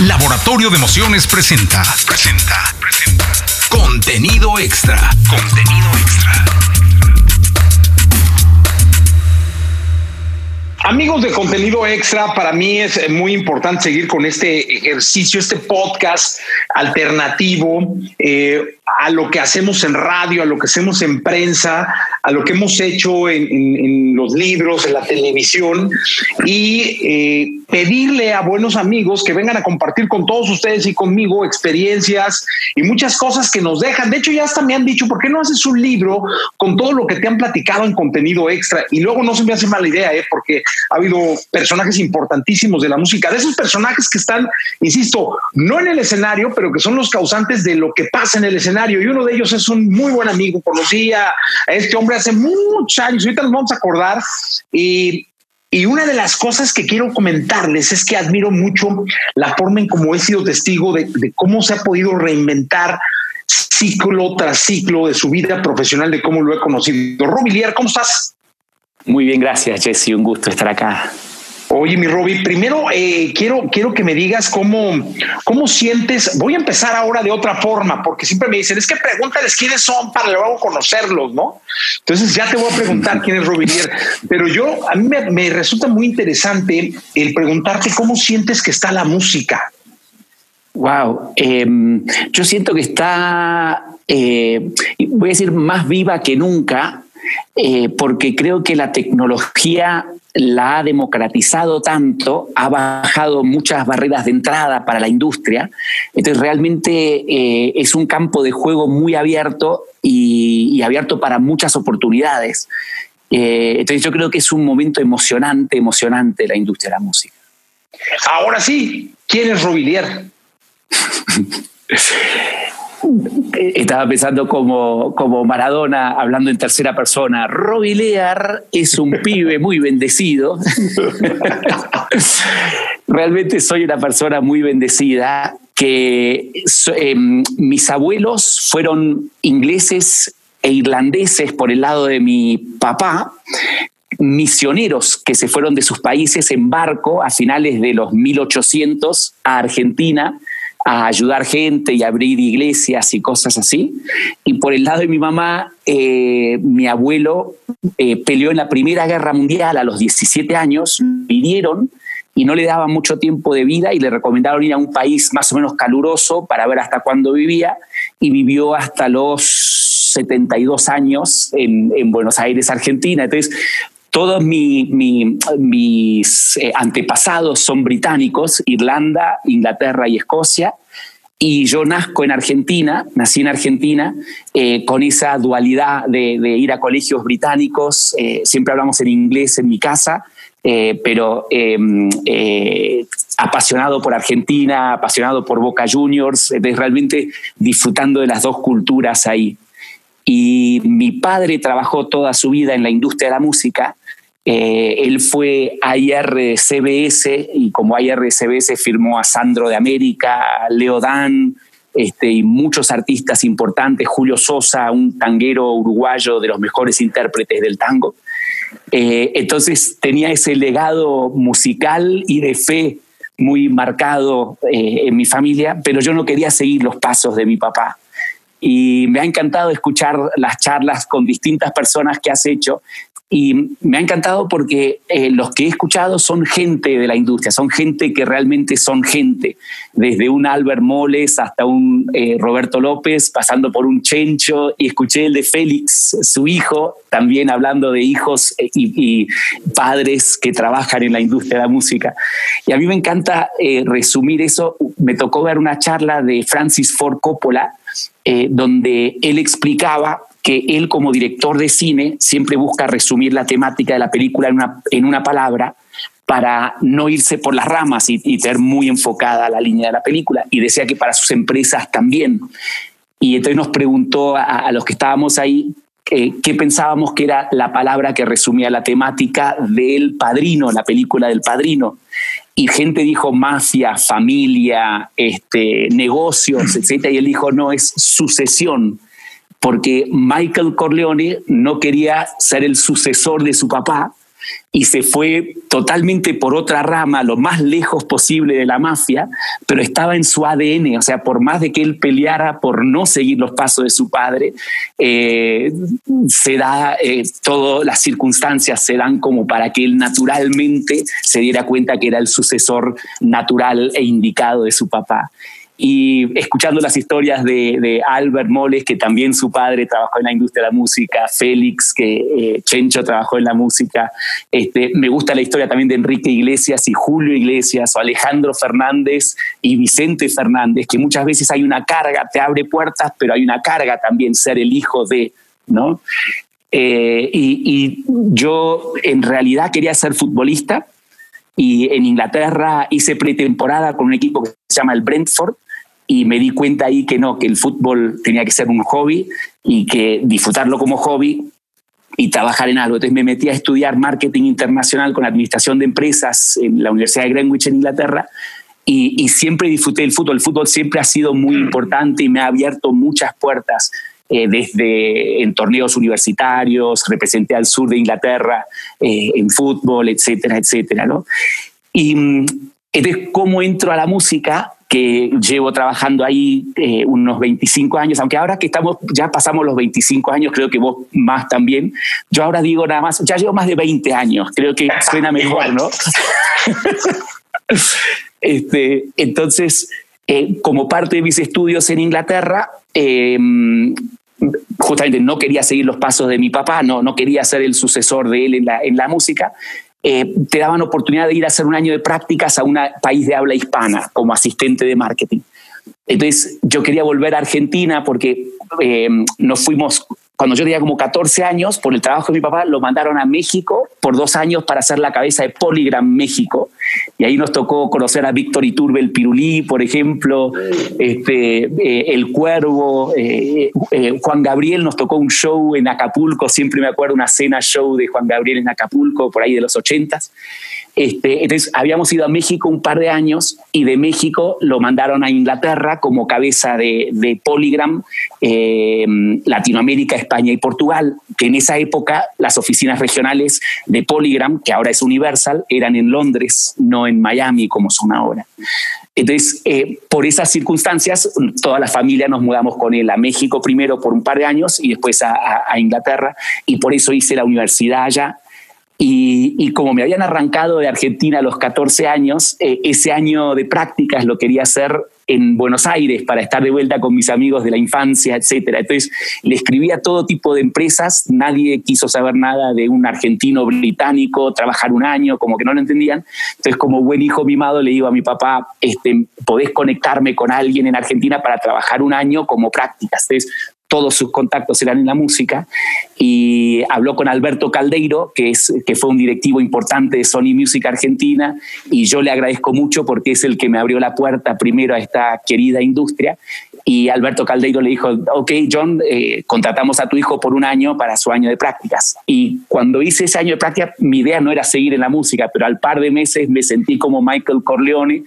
Laboratorio de Emociones presenta. Presenta. Presenta. Contenido extra. Contenido extra. Amigos de contenido extra, para mí es muy importante seguir con este ejercicio, este podcast alternativo eh, a lo que hacemos en radio, a lo que hacemos en prensa, a lo que hemos hecho en, los libros, en la televisión y eh, pedirle a buenos amigos que vengan a compartir con todos ustedes y conmigo experiencias y muchas cosas que nos dejan. De hecho, ya hasta me han dicho, ¿por qué no haces un libro con todo lo que te han platicado en contenido extra? Y luego no se me hace mala idea, ¿eh? porque ha habido personajes importantísimos de la música, de esos personajes que están, insisto, no en el escenario, pero que son los causantes de lo que pasa en el escenario. Y uno de ellos es un muy buen amigo, conocí a este hombre hace muchos años, ahorita nos vamos a acordar. Y una de las cosas que quiero comentarles es que admiro mucho la forma en cómo he sido testigo de, cómo se ha podido reinventar ciclo tras ciclo de su vida profesional, de cómo lo he conocido. Robilier, ¿cómo estás? Muy bien, gracias, Jesse. Un gusto estar acá. Oye, mi Roby, primero eh, quiero, quiero que me digas cómo, cómo sientes. Voy a empezar ahora de otra forma, porque siempre me dicen, es que pregúntales quiénes son para luego conocerlos, ¿no? Entonces ya te voy a preguntar quién es Robinier. Pero yo, a mí me, resulta muy interesante el preguntarte cómo sientes que está la música. Wow, em, yo siento que está, eh, voy a decir, más viva que nunca, eh, porque creo que la tecnología la ha democratizado tanto, ha bajado muchas barreras de entrada para la industria, entonces realmente eh, es un campo de juego muy abierto y, abierto para muchas oportunidades. Eh, entonces yo creo que es un momento emocionante, emocionante la industria de la música. Ahora sí, ¿quién es Robilier? Estaba pensando como, como Maradona hablando en tercera persona. Robilear es un pibe muy bendecido. Realmente soy una persona muy bendecida que em, mis abuelos fueron ingleses e irlandeses por el lado de mi papá, misioneros que se fueron de sus países en barco a finales de los 1800 a Argentina a ayudar gente y abrir iglesias y cosas así. Y por el lado de mi mamá, eh, mi abuelo eh, peleó en la Primera Guerra Mundial a los 17 años, vinieron y no le daban mucho tiempo de vida y le recomendaron ir a un país más o menos caluroso para ver hasta cuándo vivía y vivió hasta los 72 años en, en Buenos Aires, Argentina. Entonces, todos mis eh, antepasados son británicos, Irlanda, Inglaterra y Escocia, y yo nazco en Argentina, nací en Argentina, eh, con esa dualidad de, ir a colegios británicos, eh, siempre hablamos en inglés en mi casa, pero em, apasionado por Argentina, apasionado por Boca Juniors, realmente disfrutando de las dos culturas ahí. Y mi padre trabajó toda su vida en la industria de la música eh, él fue a IRCBS y como IRCBS firmó a Sandro de América, Leo Dan este, y muchos artistas importantes, Julio Sosa, un tanguero uruguayo de los mejores intérpretes del tango. Eh, entonces tenía ese legado musical y de fe muy marcado eh, en mi familia, pero yo no quería seguir los pasos de mi papá. Y me ha encantado escuchar las charlas con distintas personas que has hecho y me ha encantado porque eh, los que he escuchado son gente de la industria, son gente que realmente son gente, desde un Albert Moles hasta un eh, Roberto López, pasando por un Chencho, y escuché el de Félix, su hijo, también hablando de hijos eh, y, padres que trabajan en la industria de la música. Y a mí me encanta resumir eso. Me tocó ver una charla de Francis Ford Coppola, donde él explicaba que él como director de cine siempre busca resumir la temática de la película en una, en una palabra para no irse por las ramas y, tener muy enfocada la línea de la película. Y decía que para sus empresas también. Y entonces nos preguntó a, los que estábamos ahí eh, qué pensábamos que era la palabra que resumía la temática del padrino, la película del padrino. Y gente dijo mafia, familia, este, negocios, etc. Y él dijo, no, es sucesión porque Michael Corleone no quería ser el sucesor de su papá, y se fue totalmente por otra rama, lo más lejos posible de la mafia, pero estaba en su ADN, o sea, por más de que él peleara por no seguir los pasos de su padre, eh, se da, eh, todas las circunstancias se dan como para que él naturalmente se diera cuenta que era el sucesor natural e indicado de su papá y escuchando las historias de, Albert Moles, que también su padre trabajó en la industria de la música, Félix, que eh, Chencho trabajó en la música, este, me gusta la historia también de Enrique Iglesias y Julio Iglesias, o Alejandro Fernández y Vicente Fernández, que muchas veces hay una carga, te abre puertas, pero hay una carga también ser el hijo de, ¿no? Eh, y, y yo en realidad quería ser futbolista, y en Inglaterra hice pretemporada con un equipo que se llama el Brentford, y me di cuenta ahí que no, que el fútbol tenía que ser un hobby y que disfrutarlo como hobby y trabajar en algo. Entonces me metí a estudiar marketing internacional con administración de empresas en la Universidad de Greenwich en Inglaterra y, siempre disfruté del fútbol. El fútbol siempre ha sido muy importante y me ha abierto muchas puertas. Eh, desde en torneos universitarios, representé al sur de Inglaterra eh, en fútbol, etcétera, etcétera. ¿no? Y mm, entonces, ¿cómo entro a la música? Que llevo trabajando ahí eh, unos 25 años, aunque ahora que estamos, ya pasamos los 25 años, creo que vos más también, yo ahora digo nada más, ya llevo más de 20 años, creo que suena mejor, ¿no? este, entonces, eh, como parte de mis estudios en Inglaterra, em, justamente no quería seguir los pasos de mi papá, no, no quería ser el sucesor de él en la, en la música, eh, te daban oportunidad de ir a hacer un año de prácticas a un país de habla hispana como asistente de marketing. Entonces yo quería volver a Argentina porque eh, nos fuimos cuando yo tenía como 14 años, por el trabajo de mi papá, lo mandaron a México por dos años para hacer la cabeza de Polygram México. Y ahí nos tocó conocer a Víctor Iturbe, el Pirulí, por ejemplo, este, eh, El Cuervo, eh, eh, Juan Gabriel nos tocó un show en Acapulco, siempre me acuerdo una cena show de Juan Gabriel en Acapulco, por ahí de los ochentas. Este, entonces, habíamos ido a México un par de años y de México lo mandaron a Inglaterra como cabeza de, de Polygram, eh, Latinoamérica, España y Portugal, que en esa época las oficinas regionales de Polygram, que ahora es Universal, eran en Londres, no en Miami como son ahora. Entonces, eh, por esas circunstancias, toda la familia nos mudamos con él a México primero por un par de años y después a, a Inglaterra, y por eso hice la universidad allá y, como me habían arrancado de Argentina a los 14 años, eh, ese año de prácticas lo quería hacer en Buenos Aires para estar de vuelta con mis amigos de la infancia, etc. Entonces le escribí a todo tipo de empresas, nadie quiso saber nada de un argentino británico, trabajar un año, como que no lo entendían. Entonces como buen hijo mimado le digo a mi papá, este, podés conectarme con alguien en Argentina para trabajar un año como prácticas. Entonces todos sus contactos eran en la música, y habló con Alberto Caldeiro, que, es, que fue un directivo importante de Sony Music Argentina, y yo le agradezco mucho porque es el que me abrió la puerta primero a esta querida industria, y Alberto Caldeiro le dijo, ok, John, eh, contratamos a tu hijo por un año para su año de prácticas. Y cuando hice ese año de prácticas, mi idea no era seguir en la música, pero al par de meses me sentí como Michael Corleone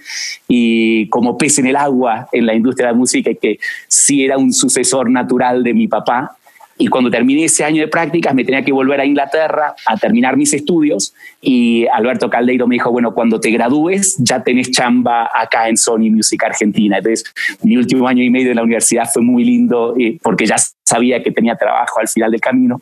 y como pez en el agua en la industria de la música, y que sí era un sucesor natural de mi papá y cuando terminé ese año de prácticas me tenía que volver a Inglaterra a terminar mis estudios y Alberto Caldeiro me dijo, bueno, cuando te gradúes ya tenés chamba acá en Sony Music Argentina. Entonces mi último año y medio en la universidad fue muy lindo eh, porque ya sabía que tenía trabajo al final del camino.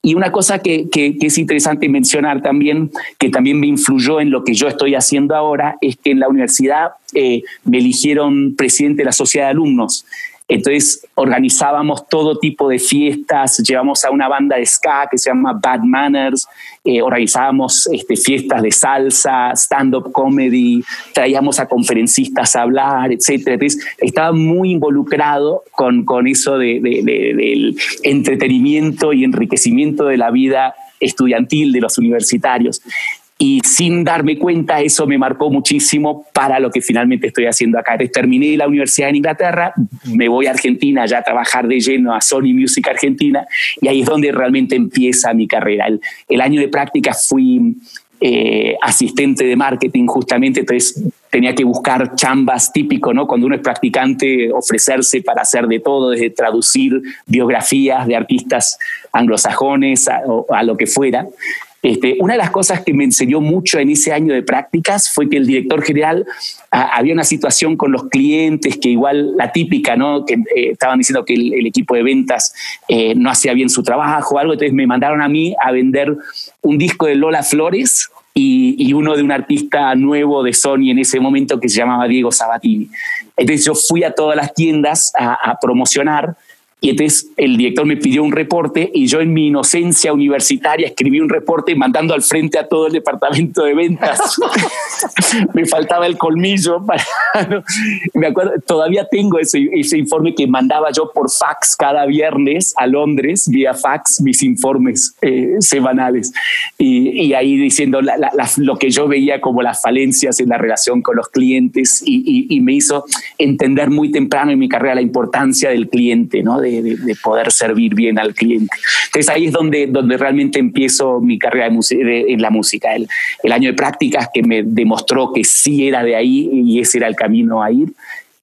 Y una cosa que, es interesante mencionar también, que también me influyó en lo que yo estoy haciendo ahora, es que en la universidad eh, me eligieron presidente de la sociedad de alumnos. Entonces organizábamos todo tipo de fiestas, llevamos a una banda de ska que se llama Bad Manners, eh, organizábamos este, fiestas de salsa, stand-up comedy, traíamos a conferencistas a hablar, etc. Entonces estaba muy involucrado con, con eso de, del entretenimiento y enriquecimiento de la vida estudiantil de los universitarios y sin darme cuenta eso me marcó muchísimo para lo que finalmente estoy haciendo acá. terminé la universidad en Inglaterra, me voy a Argentina ya a trabajar de lleno a Sony Music Argentina y ahí es donde realmente empieza mi carrera. El, año de práctica fui eh, asistente de marketing justamente, entonces tenía que buscar chambas típico, ¿no? Cuando uno es practicante, ofrecerse para hacer de todo, desde traducir biografías de artistas anglosajones a, a lo que fuera. Este, una de las cosas que me enseñó mucho en ese año de prácticas fue que el director general ah, había una situación con los clientes que igual la típica, ¿no? Que eh, estaban diciendo que el, equipo de ventas eh, no hacía bien su trabajo o algo, entonces me mandaron a mí a vender un disco de Lola Flores y, uno de un artista nuevo de Sony en ese momento que se llamaba Diego Sabatini. Entonces yo fui a todas las tiendas a, a promocionar y entonces el director me pidió un reporte y yo en mi inocencia universitaria escribí un reporte mandando al frente a todo el departamento de ventas. me faltaba el colmillo. Para, Me acuerdo, todavía tengo ese, ese, informe que mandaba yo por fax cada viernes a Londres, vía fax, mis informes eh, semanales. Y, y, ahí diciendo lo que yo veía como las falencias en la relación con los clientes y, y, y, me hizo entender muy temprano en mi carrera la importancia del cliente, ¿no? de, poder servir bien al cliente. Entonces ahí es donde, donde realmente empiezo mi carrera en la música. El, el año de prácticas que me demostró que sí era de ahí y ese era el camino a ir.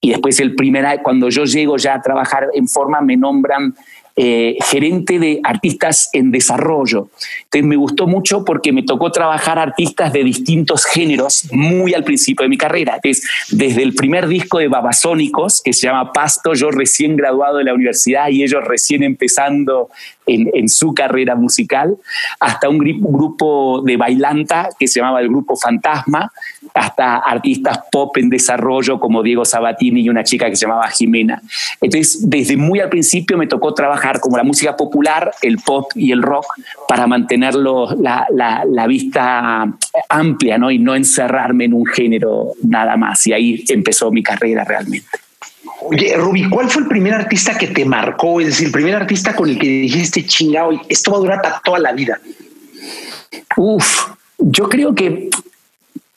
Y después el primer, cuando yo llego ya a trabajar en forma, me nombran eh, gerente de artistas en desarrollo. Entonces me gustó mucho porque me tocó trabajar artistas de distintos géneros muy al principio de mi carrera. Es desde el primer disco de Babasónicos, que se llama Pasto, yo recién graduado de la universidad y ellos recién empezando en, su carrera musical, hasta un grupo de bailanta que se llamaba el Grupo Fantasma, hasta artistas pop en desarrollo como Diego Sabatini y una chica que se llamaba Jimena. Entonces, desde muy al principio me tocó trabajar como la música popular, el pop y el rock para mantenerlo la, la, vista amplia ¿no? y no encerrarme en un género nada más. Y ahí empezó mi carrera realmente. Oye, Ruby, ¿cuál fue el primer artista que te marcó? Es decir, el primer artista con el que dijiste, chingado, esto va a durar toda la vida. Uf, yo creo que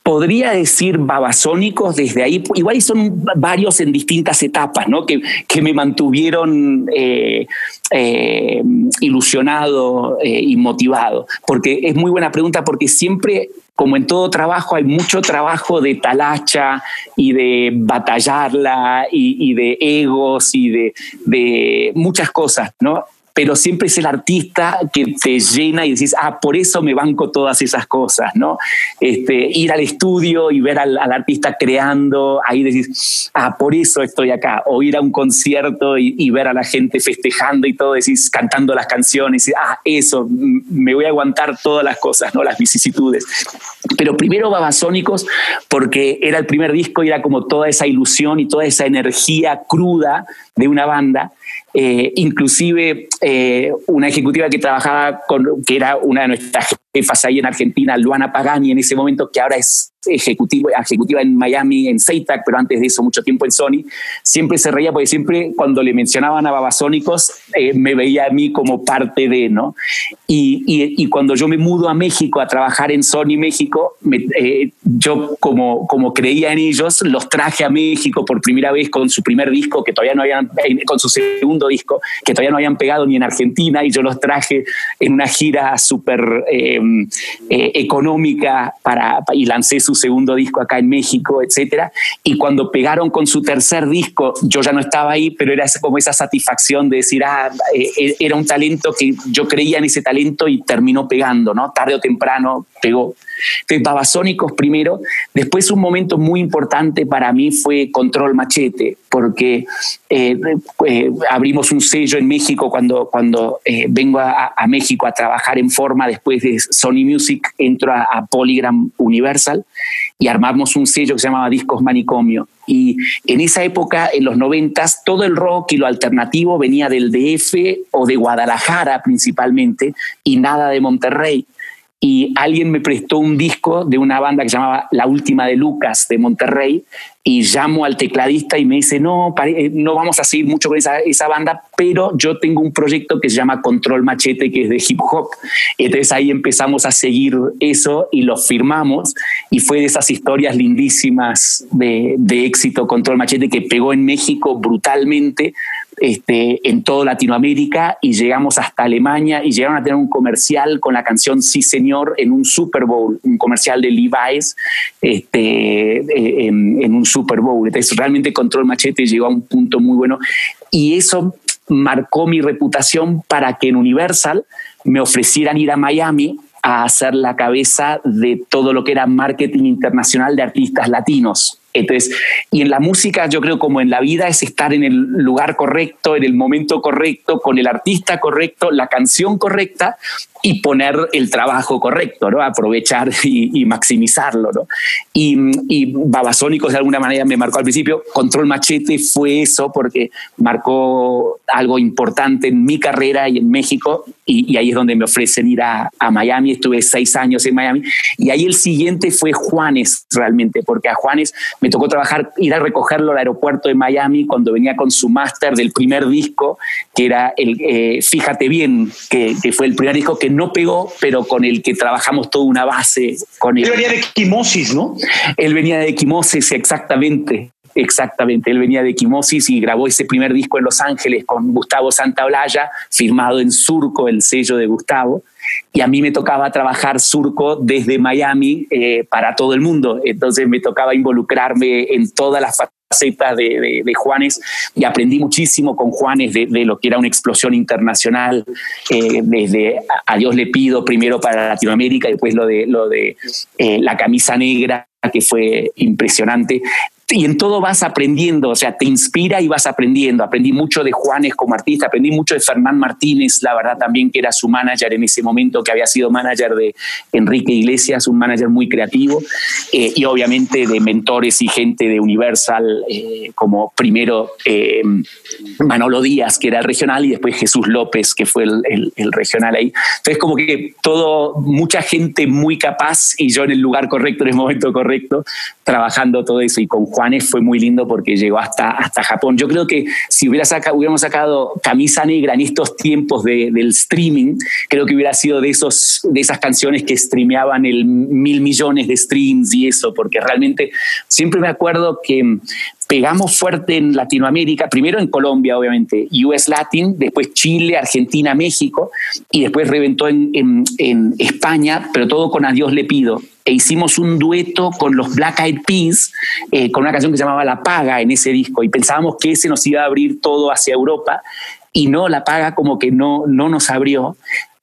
podría decir babasónicos desde ahí, igual son varios en distintas etapas, ¿no? Que, que me mantuvieron eh, eh, ilusionado eh, y motivado. Porque es muy buena pregunta, porque siempre como en todo trabajo, hay mucho trabajo de talacha y de batallarla y, de egos y de, de, muchas cosas, ¿no? Pero siempre es el artista que te llena y decís, ah, por eso me banco todas esas cosas, ¿no? Este, ir al estudio y ver al, artista creando, ahí decís, ah, por eso estoy acá, o ir a un concierto y, ver a la gente festejando y todo, decís, cantando las canciones, y, ah, eso, me voy a aguantar todas las cosas, ¿no? Las vicisitudes. Pero primero Babasónicos, porque era el primer disco y era como toda esa ilusión y toda esa energía cruda de una banda eh, inclusive eh, una ejecutiva que trabajaba con, que era una de nuestras jefas ahí en Argentina, Luana Pagani, en ese momento, que ahora es ejecutiva, ejecutiva en Miami, en Seitac, pero antes de eso mucho tiempo en Sony, siempre se reía porque siempre cuando le mencionaban a Babasónicos eh, me veía a mí como parte de, ¿no? Y, y, cuando yo me mudo a México a trabajar en Sony México, eh, yo como, como creía en ellos, los traje a México por primera vez con su primer disco, que todavía no habían, eh, con su segundo disco, que todavía no habían pegado ni en Argentina, y yo los traje en una gira súper económica para, y lancé su segundo disco acá en México, etcétera. Y cuando pegaron con su tercer disco, yo ya no estaba ahí, pero era como esa satisfacción de decir, ah, eh, eh, era un talento que yo creía en ese talento y terminó pegando, ¿no? Tarde o temprano pegó. Entonces, Babasónicos primero. Después, un momento muy importante para mí fue Control Machete, porque eh, abrimos un sello en México cuando, cuando vengo a, México a trabajar en forma después de Sony Music, entro a, a Polygram Universal y armamos un sello que se llamaba Discos Manicomio. Y en esa época, en los noventas, todo el rock y lo alternativo venía del DF o de Guadalajara principalmente y nada de Monterrey y alguien me prestó un disco de una banda que llamaba La Última de Lucas de Monterrey y llamo al tecladista y me dice, no, eh, no vamos a seguir mucho con esa, esa, banda, pero yo tengo un proyecto que se llama Control Machete, que es de hip hop. Entonces ahí empezamos a seguir eso y lo firmamos y fue de esas historias lindísimas de, de éxito Control Machete que pegó en México brutalmente este, en toda Latinoamérica y llegamos hasta Alemania y llegaron a tener un comercial con la canción Sí Señor en un Super Bowl, un comercial de Levi's este, eh, en, un Super Bowl. Entonces realmente Control Machete llegó a un punto muy bueno y eso marcó mi reputación para que en Universal me ofrecieran ir a Miami a ser la cabeza de todo lo que era marketing internacional de artistas latinos. Entonces, y en la música yo creo como en la vida es estar en el lugar correcto, en el momento correcto, con el artista correcto, la canción correcta y poner el trabajo correcto, ¿no? Aprovechar y, maximizarlo, ¿no? Y, y, Babasónicos de alguna manera me marcó al principio. Control Machete fue eso porque marcó algo importante en mi carrera y en México y, ahí es donde me ofrecen ir a, a, Miami. Estuve seis años en Miami y ahí el siguiente fue Juanes realmente, porque a Juanes me tocó trabajar, ir a recogerlo al aeropuerto de Miami cuando venía con su máster del primer disco, que era el eh, Fíjate bien, que, que fue el primer disco que no pegó, pero con el que trabajamos toda una base. Con él. venía de Equimosis, ¿no? Él venía de Equimosis, exactamente. Exactamente, él venía de Equimosis y grabó ese primer disco en Los Ángeles con Gustavo Santaolalla, firmado en Surco, el sello de Gustavo. Y a mí me tocaba trabajar Surco desde Miami eh, para todo el mundo. Entonces me tocaba involucrarme en todas las facetas de, Juanes y aprendí muchísimo con Juanes de, lo que era una explosión internacional, eh, desde a Dios le pido primero para Latinoamérica, y después lo de, lo de eh, la camisa negra que fue impresionante y en todo vas aprendiendo, o sea, te inspira y vas aprendiendo. Aprendí mucho de Juanes como artista, aprendí mucho de Fernán Martínez, la verdad también que era su manager en ese momento, que había sido manager de Enrique Iglesias, un manager muy creativo, eh, y obviamente de mentores y gente de Universal, eh, como primero eh, Manolo Díaz, que era el regional, y después Jesús López, que fue el, el regional ahí. Entonces, como que todo, mucha gente muy capaz y yo en el lugar correcto, en el momento correcto, trabajando todo eso y con Juanes fue muy lindo porque llegó hasta, hasta Japón. Yo creo que si hubiera hubiéramos sacado Camisa Negra en estos tiempos de, del streaming, creo que hubiera sido de, esos, de esas canciones que streameaban el mil millones de streams y eso, porque realmente siempre me acuerdo que pegamos fuerte en Latinoamérica, primero en Colombia, obviamente, US Latin, después Chile, Argentina, México, y después reventó en, en, España, pero todo con Adiós le pido. E hicimos un dueto con los Black Eyed Peas, eh, con una canción que se llamaba La Paga en ese disco, y pensábamos que ese nos iba a abrir todo hacia Europa, y no, La Paga como que no, no nos abrió.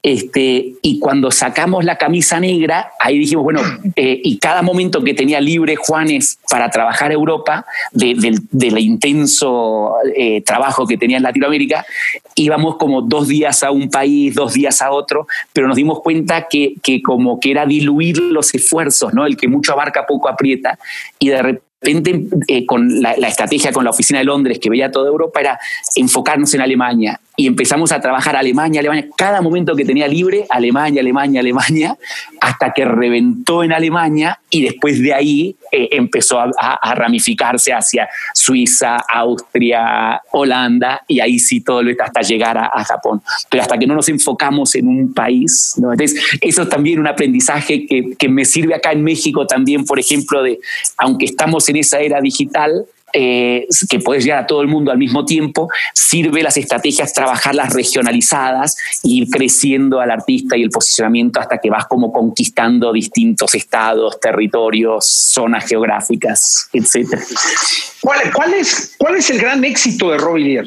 Este, y cuando sacamos la camisa negra, ahí dijimos, bueno, eh, y cada momento que tenía libre Juanes para trabajar Europa, del intenso eh, trabajo que tenía en Latinoamérica, íbamos como dos días a un país, dos días a otro, pero nos dimos cuenta que, que como que era diluir los esfuerzos, ¿no? El que mucho abarca, poco aprieta, y de repente eh, con la, estrategia con la oficina de Londres que veía toda Europa era enfocarnos en Alemania y empezamos a trabajar Alemania, Alemania, cada momento que tenía libre, Alemania, Alemania, Alemania, hasta que reventó en Alemania y después de ahí eh, empezó a, ramificarse hacia Suiza, Austria, Holanda y ahí sí todo lo hasta llegar a, Japón. Pero hasta que no nos enfocamos en un país, ¿no? Entonces, eso es también un aprendizaje que, que me sirve acá en México también, por ejemplo, de, aunque estamos en esa era digital, eh, que puedes llegar a todo el mundo al mismo tiempo, sirve las estrategias trabajarlas regionalizadas e ir creciendo al artista y el posicionamiento hasta que vas como conquistando distintos estados, territorios, zonas geográficas, etc. ¿Cuál, cuál, es, ¿Cuál es el gran éxito de Robbie Lear?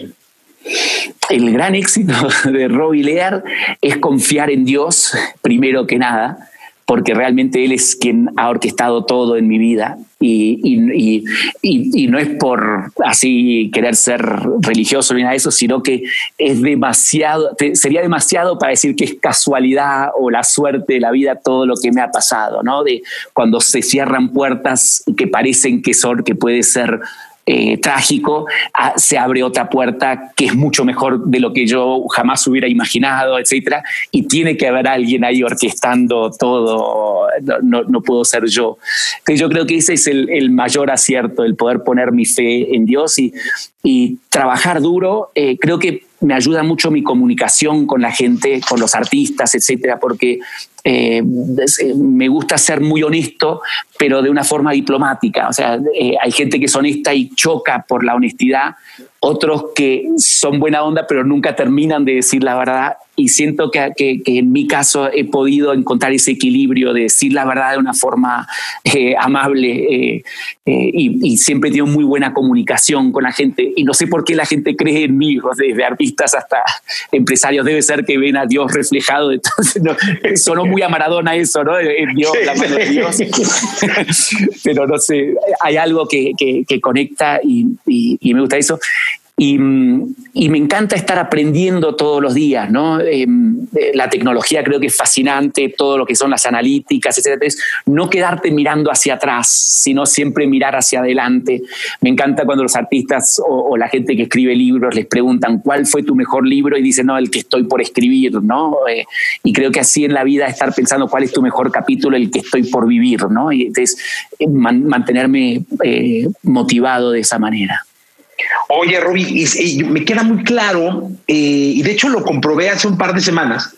El gran éxito de Robbie Lear es confiar en Dios, primero que nada, porque realmente Él es quien ha orquestado todo en mi vida y, y, y, no es por así querer ser religioso ni nada de eso, sino que es demasiado, sería demasiado para decir que es casualidad o la suerte de la vida todo lo que me ha pasado, ¿no? De cuando se cierran puertas que parecen que son, que puede ser eh, trágico, ah, se abre otra puerta que es mucho mejor de lo que yo jamás hubiera imaginado, etcétera, y tiene que haber alguien ahí orquestando todo, no, puedo ser yo. yo creo que ese es el, mayor acierto, el poder poner mi fe en Dios y, y trabajar duro. Eh, creo que me ayuda mucho mi comunicación con la gente, con los artistas, etcétera, porque eh, eh, me gusta ser muy honesto, pero de una forma diplomática. O sea, eh, hay gente que es honesta y choca por la honestidad, otros que son buena onda, pero nunca terminan de decir la verdad. Y siento que, que, en mi caso he podido encontrar ese equilibrio de decir la verdad de una forma amable y, y, siempre he tenido muy buena comunicación con la gente. Y no sé por qué la gente cree en mí, desde artistas hasta empresarios. Debe ser que ven a Dios reflejado. Entonces, no, son muy a Maradona eso, ¿no? Dios, la mano de Dios. Pero no sé, hay algo que, que, conecta y, y, me gusta eso. Y, me encanta estar aprendiendo todos los días, ¿no? Em, eh, la tecnología creo que es fascinante, todo lo que son las analíticas. Es no quedarte mirando hacia atrás, sino siempre mirar hacia adelante. Me encanta cuando los artistas o, la gente que escribe libros les preguntan cuál fue tu mejor libro y dicen, no, el que estoy por escribir, ¿no? Eh, y creo que así en la vida estar pensando cuál es tu mejor capítulo, el que estoy por vivir, ¿no? Y entonces eh, mantenerme motivado de esa manera. Oye, Roby, me queda muy claro, eh, y de hecho lo comprobé hace un par de semanas,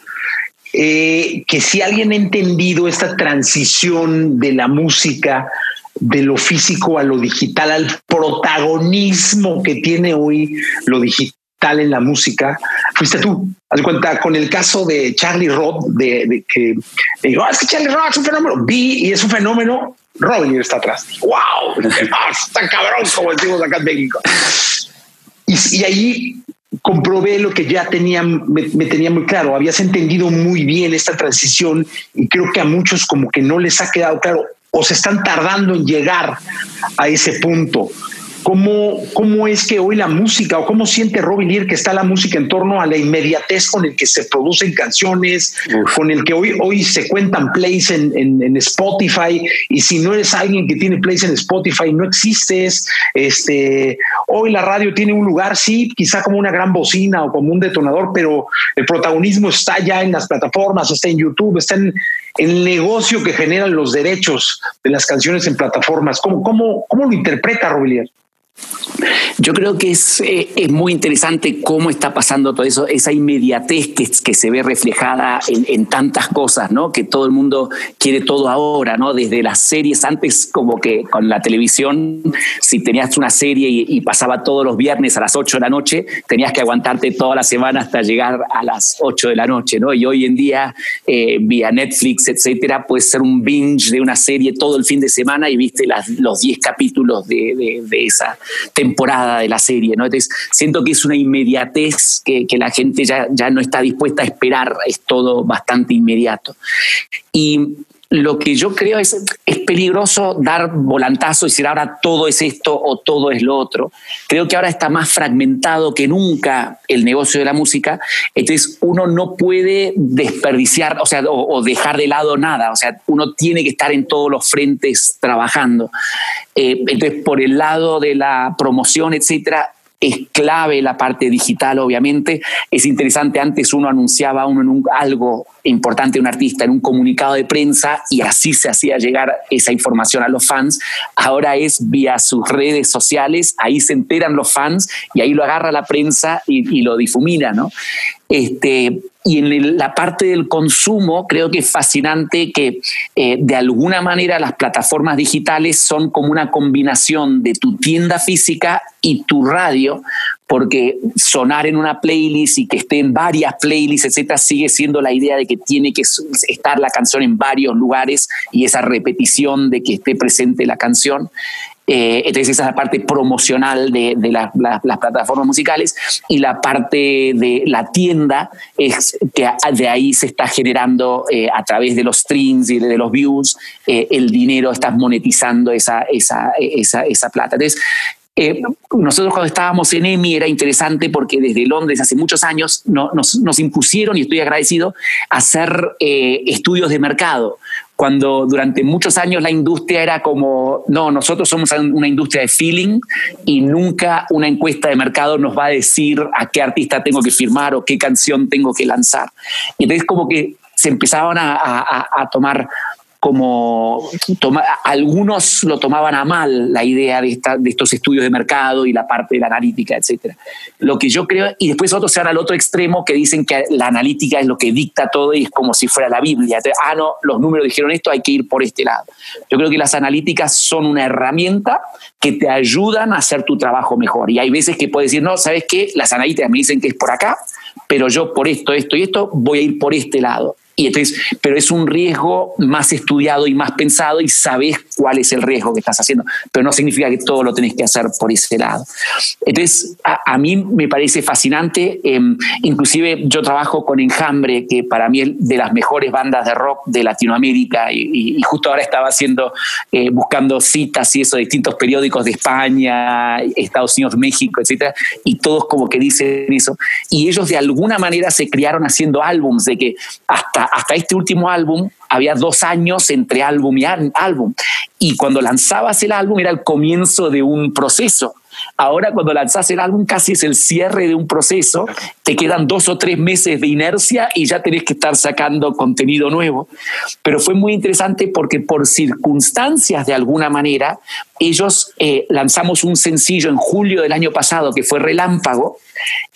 eh, que si alguien ha entendido esta transición de la música, de lo físico a lo digital, al protagonismo que tiene hoy lo digital en la música, fuiste tú. Haz cuenta con el caso de Charlie Roth, de, que digo, ah, es que Charlie Roth es un fenómeno. Vi y es un fenómeno Robin está atrás. ¡Wow! Está cabrón, como decimos acá en México. Y, ahí comprobé lo que ya tenía, me, tenía muy claro. Habías entendido muy bien esta transición y creo que a muchos como que no les ha quedado claro o se están tardando en llegar a ese punto. ¿Cómo, ¿Cómo es que hoy la música o cómo siente Robin Lear que está la música en torno a la inmediatez con el que se producen canciones, con el que hoy, hoy se cuentan plays en, en, Spotify y si no eres alguien que tiene plays en Spotify no existes? Este, hoy la radio tiene un lugar, sí, quizá como una gran bocina o como un detonador, pero el protagonismo está ya en las plataformas, está en YouTube, está en, el negocio que generan los derechos de las canciones en plataformas. ¿Cómo, cómo, cómo lo interpreta Robilier? Yo creo que es, eh, es, muy interesante cómo está pasando todo eso, esa inmediatez que, se ve reflejada en, tantas cosas, ¿no? Que todo el mundo quiere todo ahora, ¿no? Desde las series, antes como que con la televisión, si tenías una serie y, pasaba todos los viernes a las 8 de la noche, tenías que aguantarte toda la semana hasta llegar a las 8 de la noche, ¿no? Y hoy en día, eh, vía Netflix, etcétera, puede ser un binge de una serie todo el fin de semana y viste los 10 capítulos de, de esa temporada de la serie, ¿no? Entonces, siento que es una inmediatez que, la gente ya, ya no está dispuesta a esperar, es todo bastante inmediato. Y lo que yo creo es, es peligroso dar volantazo y decir ahora todo es esto o todo es lo otro. Creo que ahora está más fragmentado que nunca el negocio de la música, entonces uno no puede desperdiciar, o sea, o, dejar de lado nada, o sea, uno tiene que estar en todos los frentes trabajando. Eh, entonces, por el lado de la promoción, etcétera, es clave la parte digital, obviamente. Es interesante, antes uno anunciaba uno algo importante un artista en un comunicado de prensa y así se hacía llegar esa información a los fans. Ahora es vía sus redes sociales, ahí se enteran los fans y ahí lo agarra la prensa y, lo difumina, ¿no? Este, y en la parte del consumo, creo que es fascinante que eh, de alguna manera las plataformas digitales son como una combinación de tu tienda física y tu radio, porque sonar en una playlist y que esté en varias playlists, etcétera, sigue siendo la idea de que tiene que estar la canción en varios lugares y esa repetición de que esté presente la canción. Eh, entonces esa es la parte promocional de, las plataformas musicales y la parte de la tienda es que de ahí se está generando eh, a través de los streams y de los views eh, el dinero, estás monetizando esa, esa, esa, esa plata. Entonces nosotros cuando estábamos en EMI era interesante porque desde Londres hace muchos años nos, impusieron, y estoy agradecido, hacer estudios de mercado. Cuando durante muchos años la industria era como, no, nosotros somos una industria de feeling y nunca una encuesta de mercado nos va a decir a qué artista tengo que firmar o qué canción tengo que lanzar. Y entonces como que se empezaban a tomar como algunos lo tomaban a mal la idea de, de, estos estudios de mercado y la parte de la analítica, etcétera. Lo que yo creo, y después otros se van al otro extremo que dicen que la analítica es lo que dicta todo y es como si fuera la Biblia. ah, no, los números dijeron esto, hay que ir por este lado. Yo creo que las analíticas son una herramienta que te ayudan a hacer tu trabajo mejor. Y hay veces que puedes decir, no, ¿sabes qué? Las analíticas me dicen que es por acá, pero yo por esto, esto y esto voy a ir por este lado Y entonces, pero es un riesgo más estudiado y más pensado y sabes cuál es el riesgo que estás haciendo, pero no significa que todo lo tenés que hacer por ese lado. Entonces, a, mí me parece fascinante, em, inclusive yo trabajo con Enjambre, que para mí es de las mejores bandas de rock de Latinoamérica, y, justo ahora estaba haciendo, eh, buscando citas y eso de distintos periódicos de España, Estados Unidos, México, etcétera, y todos como que dicen eso. Y ellos de alguna manera se criaron haciendo álbums, de que hasta, hasta este último álbum había dos años entre álbum y álbum. Y cuando lanzabas el álbum era el comienzo de un proceso. Ahora cuando lanzas el álbum casi es el cierre de un proceso, te quedan dos o tres meses de inercia y ya tenés que estar sacando contenido nuevo. Pero fue muy interesante porque por circunstancias de alguna manera, ellos eh, lanzamos un sencillo en julio del año pasado que fue Relámpago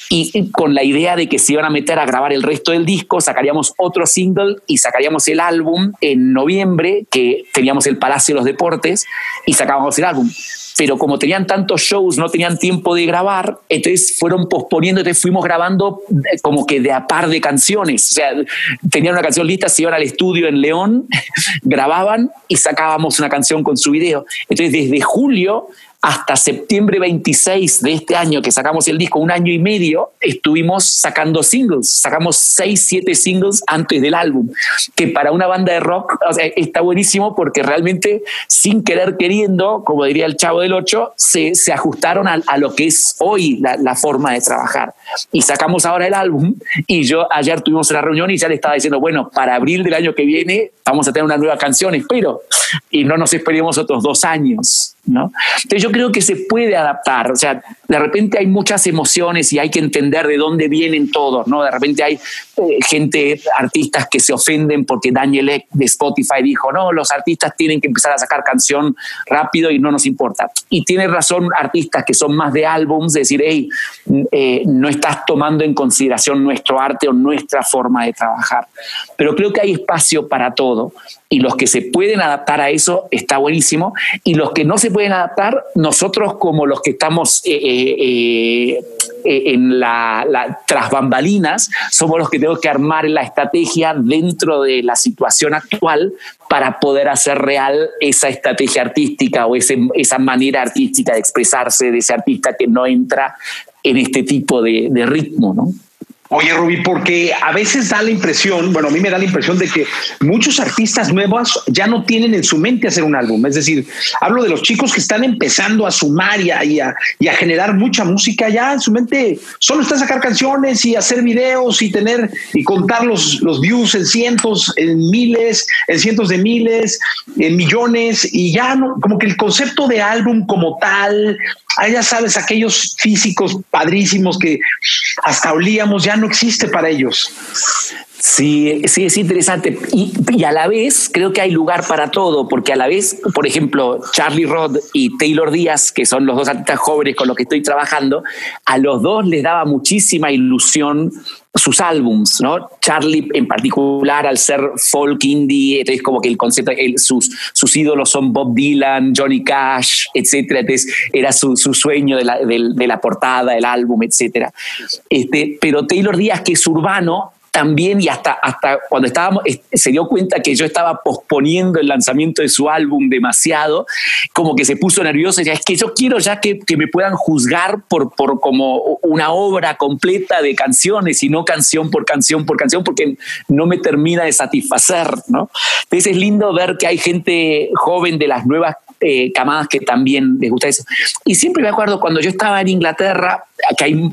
y, con la idea de que se iban a meter a grabar el resto del disco, sacaríamos otro single y sacaríamos el álbum en noviembre, que teníamos el Palacio de los Deportes y sacábamos el álbum pero como tenían tantos shows, no tenían tiempo de grabar, entonces fueron posponiendo, entonces fuimos grabando eh, como que de a par de canciones. O sea, tenían una canción lista, se iban al estudio en León, grababan y sacábamos una canción con su video. Entonces, desde julio hasta septiembre 26 de este año que sacamos el disco, un año y medio, estuvimos sacando singles. Sacamos seis, siete singles antes del álbum, que para una banda de rock está buenísimo porque realmente sin querer queriendo, como diría el chavo del 8, se, se ajustaron a, lo que es hoy la, la, forma de trabajar. Y sacamos ahora el álbum y yo ayer tuvimos una reunión y ya le estaba diciendo, bueno, para abril del año que viene vamos a tener una nueva canción, espero, y no nos esperemos otros dos años. ¿No? Entonces yo creo que se puede adaptar, o sea, de repente hay muchas emociones y hay que entender de dónde vienen todos, ¿no? De repente hay eh, gente, artistas que se ofenden porque Daniel Ek de Spotify dijo, no, los artistas tienen que empezar a sacar canción rápido y no nos importa. Y tiene razón artistas que son más de álbums, decir, hey, eh, no estás tomando en consideración nuestro arte o nuestra forma de trabajar. Pero creo que hay espacio para todo y los que se pueden adaptar a eso está buenísimo y los que no se pueden adaptar, nosotros como los que estamos eh, eh, eh, en la, tras bambalinas, somos los que tenemos que armar la estrategia dentro de la situación actual para poder hacer real esa estrategia artística o ese, esa manera artística de expresarse de ese artista que no entra en este tipo de, de ritmo, ¿no? Oye, Rubí, porque a veces da la impresión, bueno, a mí me da la impresión de que muchos artistas nuevos ya no tienen en su mente hacer un álbum. Es decir, hablo de los chicos que están empezando a sumar y a, generar mucha música, ya en su mente solo está sacar canciones y hacer videos y tener y contar los, los views en cientos, en miles, en cientos de miles, en millones, y ya no, como que el concepto de álbum como tal, ah, ya sabes, aquellos físicos padrísimos que hasta olíamos, ya no existe para ellos. Sí, sí, es interesante. Y, a la vez creo que hay lugar para todo, porque a la vez, por ejemplo, Charlie Rod y Taylor Díaz, que son los dos artistas jóvenes con los que estoy trabajando, a los dos les daba muchísima ilusión sus álbums, ¿no? Charlie en particular, al ser folk indie, entonces como que el concepto, sus, sus ídolos son Bob Dylan, Johnny Cash, etcétera, entonces era su, su sueño de la, de, la, portada, del álbum, etcétera. Este, pero Taylor Díaz, que es urbano, también y hasta, hasta cuando estábamos, se dio cuenta que yo estaba posponiendo el lanzamiento de su álbum demasiado, como que se puso nervioso y decía, es que yo quiero ya que, que, me puedan juzgar por, por como una obra completa de canciones y no canción por canción por canción, porque no me termina de satisfacer, ¿no? Entonces es lindo ver que hay gente joven de las nuevas eh, camadas que también les gusta eso. Y siempre me acuerdo cuando yo estaba en Inglaterra, que hay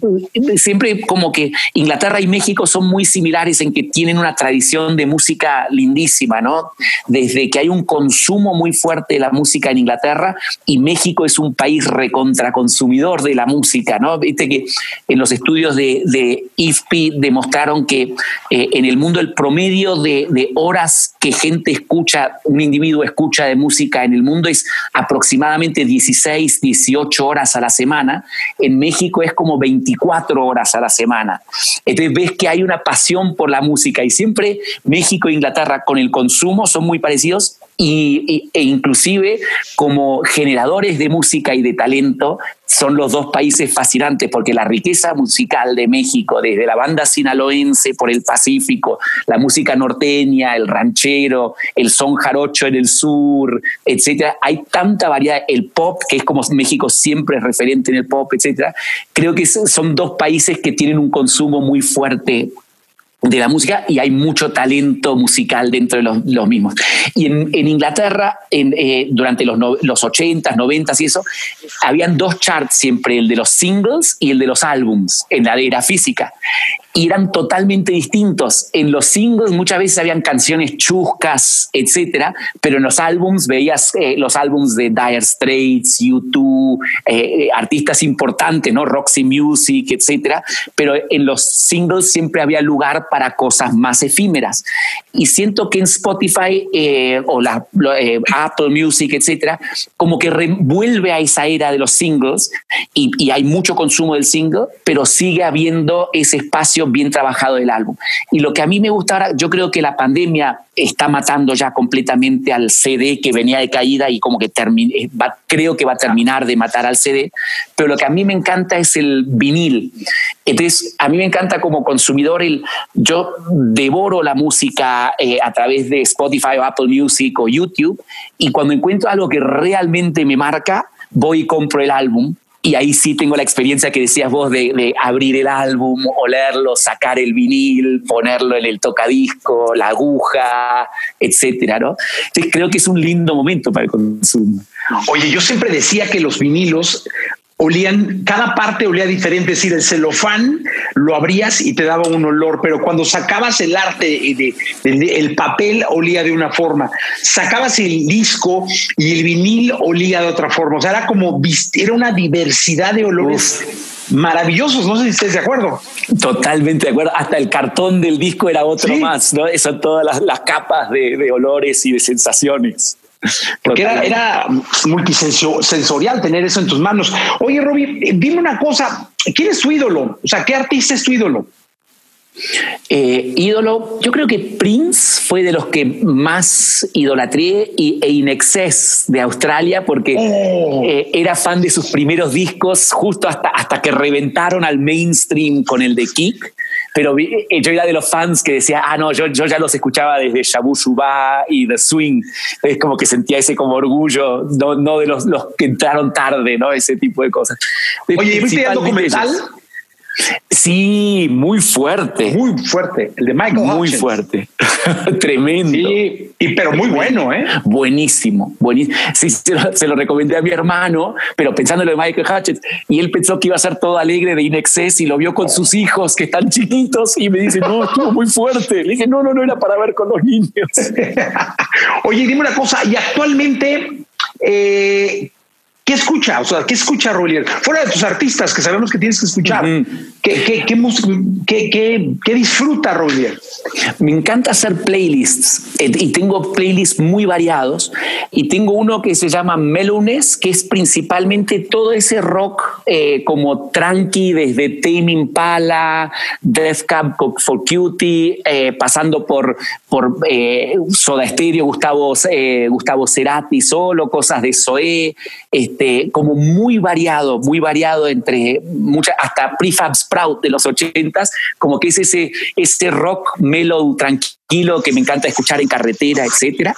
siempre como que Inglaterra y México son muy similares en que tienen una tradición de música lindísima, ¿no? Desde que hay un consumo muy fuerte de la música en Inglaterra y México es un país recontraconsumidor de la música, ¿no? Viste que en los estudios de, de IFPI demostraron que eh, en el mundo el promedio de, de horas que gente escucha, un individuo escucha de música en el mundo es aproximadamente 16, 18 horas a la semana. En México es como 24 horas a la semana. Entonces ves que hay una pasión por la música y siempre México e Inglaterra con el consumo son muy parecidos y, e inclusive como generadores de música y de talento son los dos países fascinantes porque la riqueza musical de México, desde la banda sinaloense por el Pacífico, la música norteña, el ranchero, el son jarocho en el sur, etcétera, hay tanta variedad, el pop, que es como México siempre es referente en el pop, etcétera, creo que son dos países que tienen un consumo muy fuerte de la música y hay mucho talento musical dentro de los, mismos. Y en, Inglaterra, en, eh, durante los, los 80s, 90s y eso, habían dos charts siempre, el de los singles y el de los álbums, en la era física y eran totalmente distintos. En los singles muchas veces habían canciones chuscas, etcétera, pero en los álbums veías eh, los álbums de Dire Straits, U2, eh, eh, artistas importantes, ¿no? Roxy Music, etcétera, pero en los singles siempre había lugar para cosas más efímeras. Y siento que en Spotify o la, Apple Music, etcétera, como que revuelve a esa era de los singles y, hay mucho consumo del single, pero sigue habiendo ese espacio bien trabajado del álbum. Y lo que a mí me gusta ahora, yo creo que la pandemia está matando ya completamente al CD que venía de caída y como que eh, creo que va a terminar de matar al CD, pero lo que a mí me encanta es el vinil. Entonces, a mí me encanta como consumidor, el, yo devoro la música eh, a través de Spotify o Apple Music o YouTube y cuando encuentro algo que realmente me marca, voy y compro el álbum y ahí sí tengo la experiencia que decías vos de, abrir el álbum, olerlo, sacar el vinil, ponerlo en el tocadisco, la aguja, etcétera, ¿no? Entonces creo que es un lindo momento para el consumo. Oye, yo siempre decía que los vinilos olían, cada parte olía diferente, es decir, el celofán lo abrías y te daba un olor, pero cuando sacabas el arte, de, el papel olía de una forma, sacabas el disco y el vinil olía de otra forma, o sea, era como, era una diversidad de olores. maravillosos, no sé si estés de acuerdo. Totalmente de acuerdo, hasta el cartón del disco era otro más, ¿no? Son todas las, capas de olores y de sensaciones. Porque era, era multisensorial tener eso en tus manos. Oye, Robbie, dime una cosa, ¿quién es tu ídolo? O sea, ¿qué artista es tu ídolo? Eh, ídolo, yo creo que Prince fue de los que más idolatré y, e Inexcess de Australia porque oh. eh, era fan de sus primeros discos justo hasta, hasta que reventaron al mainstream con el de Kick pero eh, yo era de los fans que decía, ah, no, yo, yo ya los escuchaba desde Shabu Shuba y The Swing. Es como que sentía ese como orgullo, no, no de los, los que entraron tarde, ¿no? Ese tipo de cosas. Oye, ¿viste el documental? Sí, muy fuerte. Muy fuerte. El de Michael Muy fuerte. Tremendo. Sí, y, pero muy bueno, ¿eh? Buenísimo. buenísimo. Sí, se lo, recomendé a mi hermano, pero pensando en lo de Michael Hatchett. Y él pensó que iba a ser todo alegre de Inexcess y lo vio con sus hijos que están chiquitos y me dice, no, estuvo muy fuerte. Le dije, no, no, no era para ver con los niños. Oye, dime una cosa. Y actualmente, eh, ¿Qué escucha? O sea, ¿qué escucha Rolier? Fuera de tus artistas que sabemos que tienes que escuchar. ¿Qué, qué, qué, qué, disfruta Rolier? Me encanta hacer playlists eh, y tengo playlists muy variados y tengo uno que se llama Melones, que es principalmente todo ese rock eh, como tranqui desde Tame Impala, Death Cab for Cutie, eh, pasando por, por Soda Stereo, Gustavo, Gustavo Cerati solo, cosas de Zoé, este, como muy variado, muy variado entre muchas, hasta Prefab Sprout de los ochentas, como que es ese, ese rock mellow tranquilo que me encanta escuchar en carretera, etcétera.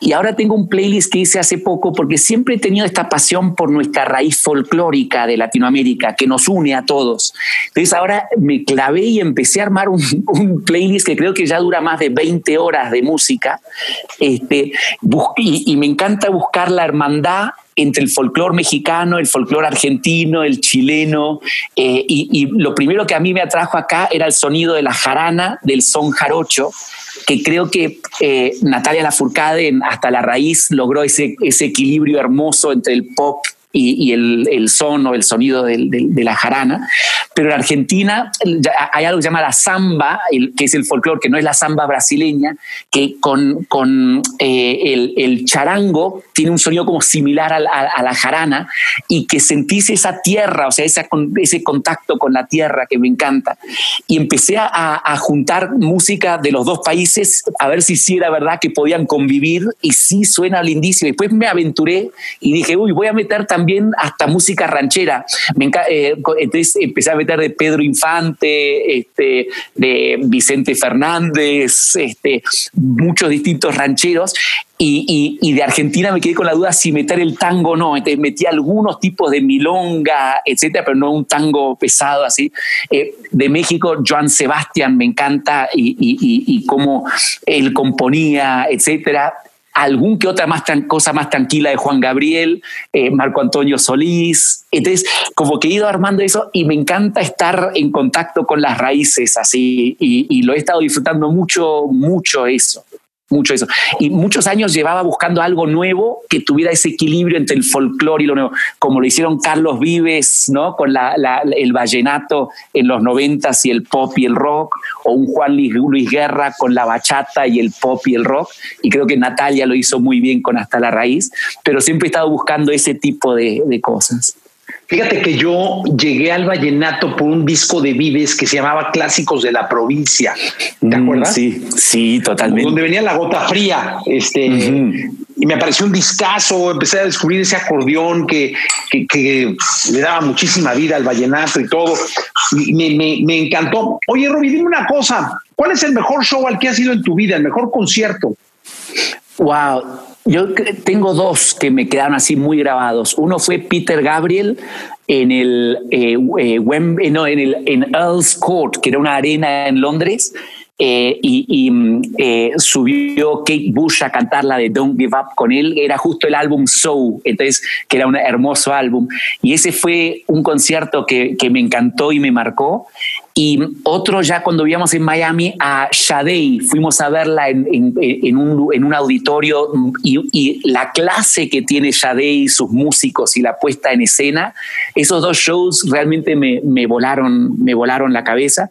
Y ahora tengo un playlist que hice hace poco porque siempre he tenido esta pasión por nuestra raíz folclórica de Latinoamérica que nos une a todos. Entonces ahora me clavé y empecé a armar un, playlist que creo que ya dura más de 20 horas de música. Este, y me encanta buscar la hermandad entre el folclore mexicano, el folclore argentino, el chileno, eh, y, lo primero que a mí me atrajo acá era el sonido de la jarana, del son jarocho, que creo que eh, Natalia Lafourcade hasta la raíz logró ese, ese equilibrio hermoso entre el pop y, el, el, son o el sonido de la jarana. Pero en Argentina hay algo que se llama la samba, que es el folclore, que no es la samba brasileña, que con, con eh, el, charango tiene un sonido como similar a, la jarana y que sentís esa tierra, o sea, esa, ese contacto con la tierra que me encanta. Y empecé a, a juntar música de los dos países a ver si sí era verdad que podían convivir y sí suena lindísimo. Después me aventuré y dije, uy, voy a meter también hasta música ranchera. Eh, entonces empecé a meter de Pedro Infante, este, de Vicente Fernández, este, muchos distintos rancheros. Y, de Argentina me quedé con la duda si meter el tango o no. Entonces metí algunos tipos de milonga, etcétera, pero no un tango pesado así. Eh, de México, Joan Sebastián me encanta y, y cómo él componía, etcétera algún que otra más cosa más tranquila de Juan Gabriel, eh, Marco Antonio Solís. Entonces, como que he ido armando eso y me encanta estar en contacto con las raíces así y lo he estado disfrutando mucho, mucho eso mucho eso. Y muchos años llevaba buscando algo nuevo que tuviera ese equilibrio entre el folclore y lo nuevo, como lo hicieron Carlos Vives, ¿no? Con el vallenato en los noventas y el pop y el rock, o un Juan Luis Guerra con la bachata y el pop y el rock. Y creo que Natalia lo hizo muy bien con Hasta la Raíz, pero siempre he estado buscando ese tipo de cosas. Fíjate que yo llegué al vallenato por un disco de Vives que se llamaba Clásicos de la Provincia. ¿Te mm, acuerdas? Sí, sí, totalmente. Donde venía la gota fría. Este, Y me apareció un discazo. Empecé a descubrir ese acordeón que, que, le daba muchísima vida al vallenato y todo. Y me, me encantó. Oye, Roby, dime una cosa. ¿Cuál es el mejor show al que has ido en tu vida? El mejor concierto. Wow. Yo tengo dos que me quedaron así muy grabados. Uno fue Peter Gabriel en el, eh, eh, eh, no, en el en Earl's Court, que era una arena en Londres, y, mm, subió Kate Bush a cantar la de Don't Give Up con él. Era justo el álbum Soul, entonces, que era un hermoso álbum. Y ese fue un concierto que, que me encantó y me marcó. Y otro ya cuando vivíamos en Miami a Shadei, fuimos a verla en, en, un, en un, auditorio y, la clase que tiene Shadei, sus músicos y la puesta en escena, esos dos shows realmente me, me volaron, me volaron la cabeza.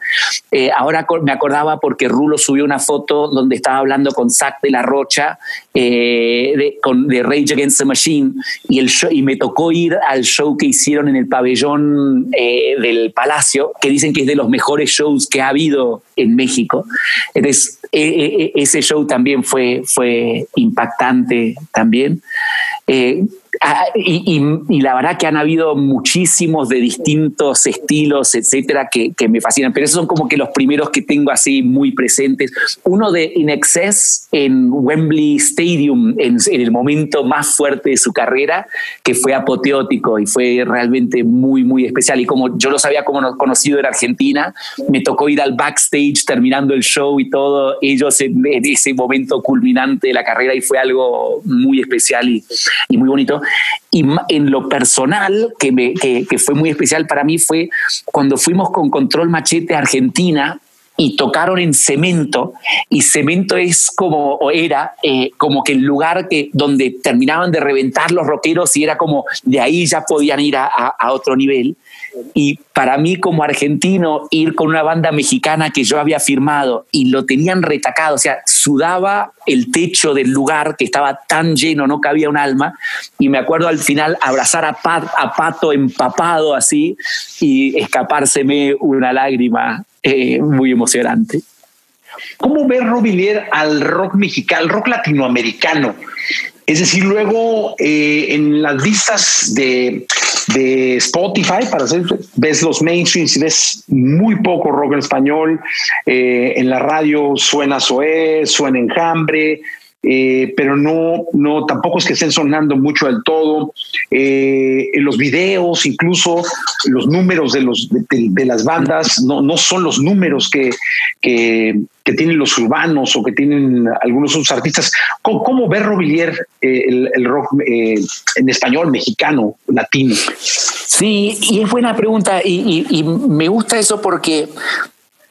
Eh, ahora me acordaba porque Rulo subió una foto donde estaba hablando con Zach de la Rocha eh, de, con, de Rage Against the Machine y, el y me tocó ir al show que hicieron en el pabellón eh, del Palacio, que dicen que es de los mejores shows que ha habido en México. E, e, e, ese show también fue, fue impactante también. Eh, Ah, y, la verdad que han habido muchísimos de distintos estilos, etcétera, que, me fascinan. Pero esos son como que los primeros que tengo así muy presentes. Uno de In Excess en Wembley Stadium, en, el momento más fuerte de su carrera, que fue apoteótico y fue realmente muy, muy especial. Y como yo los había como conocido en Argentina, me tocó ir al backstage terminando el show y todo, ellos en, ese momento culminante de la carrera y fue algo muy especial y, y muy bonito. Y en lo personal, que, fue muy especial para mí, fue cuando fuimos con Control Machete a Argentina y tocaron en cemento y cemento es como o era eh, como que el lugar que donde terminaban de reventar los rockeros y era como de ahí ya podían ir a otro nivel y para mí como argentino ir con una banda mexicana que yo había firmado y lo tenían retacado, o sea, sudaba el techo del lugar que estaba tan lleno, no cabía un alma, y me acuerdo al final abrazar a, a Pato empapado así y escapárseme una lágrima eh, muy emocionante. ¿Cómo ve Robilier al rock mexicano, al rock latinoamericano? Es decir, luego eh, en las listas de, Spotify, para hacer, ves los mainstreams y ves muy poco rock en español. Eh, en la radio suena Zoé, suena Enjambre, eh, pero no, no, tampoco es que estén sonando mucho del todo. Eh, en los videos, incluso los números de, los, de, las bandas, no, no, son los números que, que, tienen los urbanos o que tienen algunos otros artistas. ¿Cómo, cómo ve Robilier eh, el, rock en español, mexicano, latino? Sí, y es buena pregunta y, y me gusta eso porque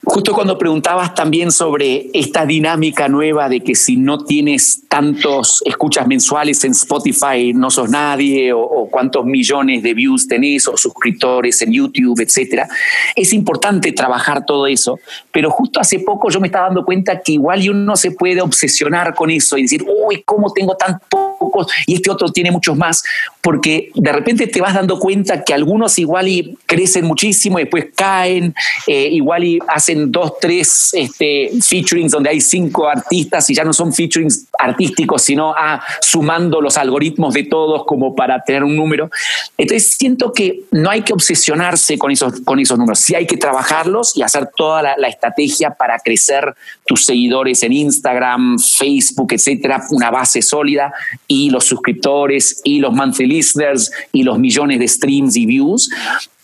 Justo cuando preguntabas también sobre esta dinámica nueva de que si no tienes tantos escuchas mensuales en Spotify no sos nadie o, cuántos millones de views tenés o suscriptores en YouTube, etcétera, es importante trabajar todo eso. Pero justo hace poco yo me estaba dando cuenta que igual uno se puede obsesionar con eso y decir, uy, ¿cómo tengo tan pocos? Y este otro tiene muchos más, porque de repente te vas dando cuenta que algunos igual y crecen muchísimo y después caen, eh, igual y hacen en dos, tres este, featurings donde hay cinco artistas y ya no son featurings artísticos, sino ah, sumando los algoritmos de todos como para tener un número. Entonces siento que no hay que obsesionarse con esos, con esos números, sí hay que trabajarlos y hacer toda la, la estrategia para crecer tus seguidores en Instagram, Facebook, etcétera, una base sólida y los suscriptores y los monthly listeners y los millones de streams y views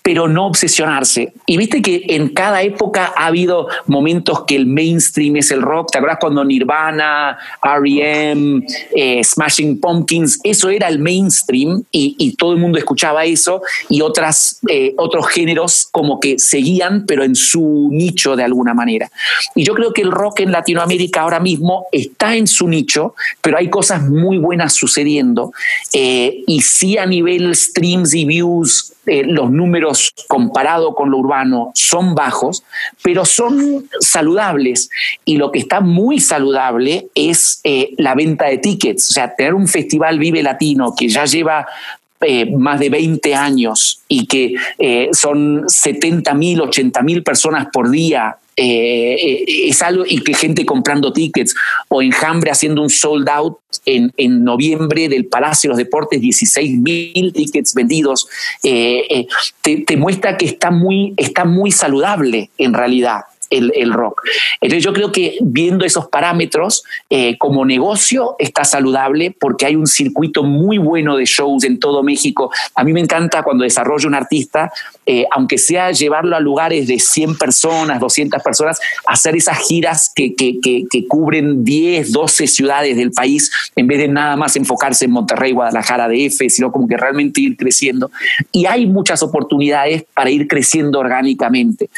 pero no obsesionarse. Y viste que en cada época ha habido momentos que el mainstream es el rock. ¿Te acuerdas cuando Nirvana, REM, eh, Smashing Pumpkins, eso era el mainstream y, todo el mundo escuchaba eso y otras, eh, otros géneros como que seguían, pero en su nicho de alguna manera. Y yo creo que el rock en Latinoamérica ahora mismo está en su nicho, pero hay cosas muy buenas sucediendo. Eh, y sí a nivel streams y views eh, los números comparado con lo urbano son bajos, pero son saludables. Y lo que está muy saludable es eh, la venta de tickets. O sea, tener un festival Vive Latino que ya lleva eh, más de 20 años y que son 70 mil, 80 mil personas por día es algo y que gente comprando tickets o Enjambre haciendo un sold out en, en noviembre del Palacio de los Deportes, 16 mil tickets vendidos, eh, eh, te, te, muestra que está muy, está muy saludable en realidad el, rock. Entonces yo creo que viendo esos parámetros, eh, como negocio está saludable porque hay un circuito muy bueno de shows en todo México. A mí me encanta cuando desarrollo un artista, eh, aunque sea llevarlo a lugares de 100 personas, 200 personas, hacer esas giras que, que, que, cubren 10, 12 ciudades del país, en vez de nada más enfocarse en Monterrey, Guadalajara, DF, sino como que realmente ir creciendo. Y hay muchas oportunidades para ir creciendo orgánicamente.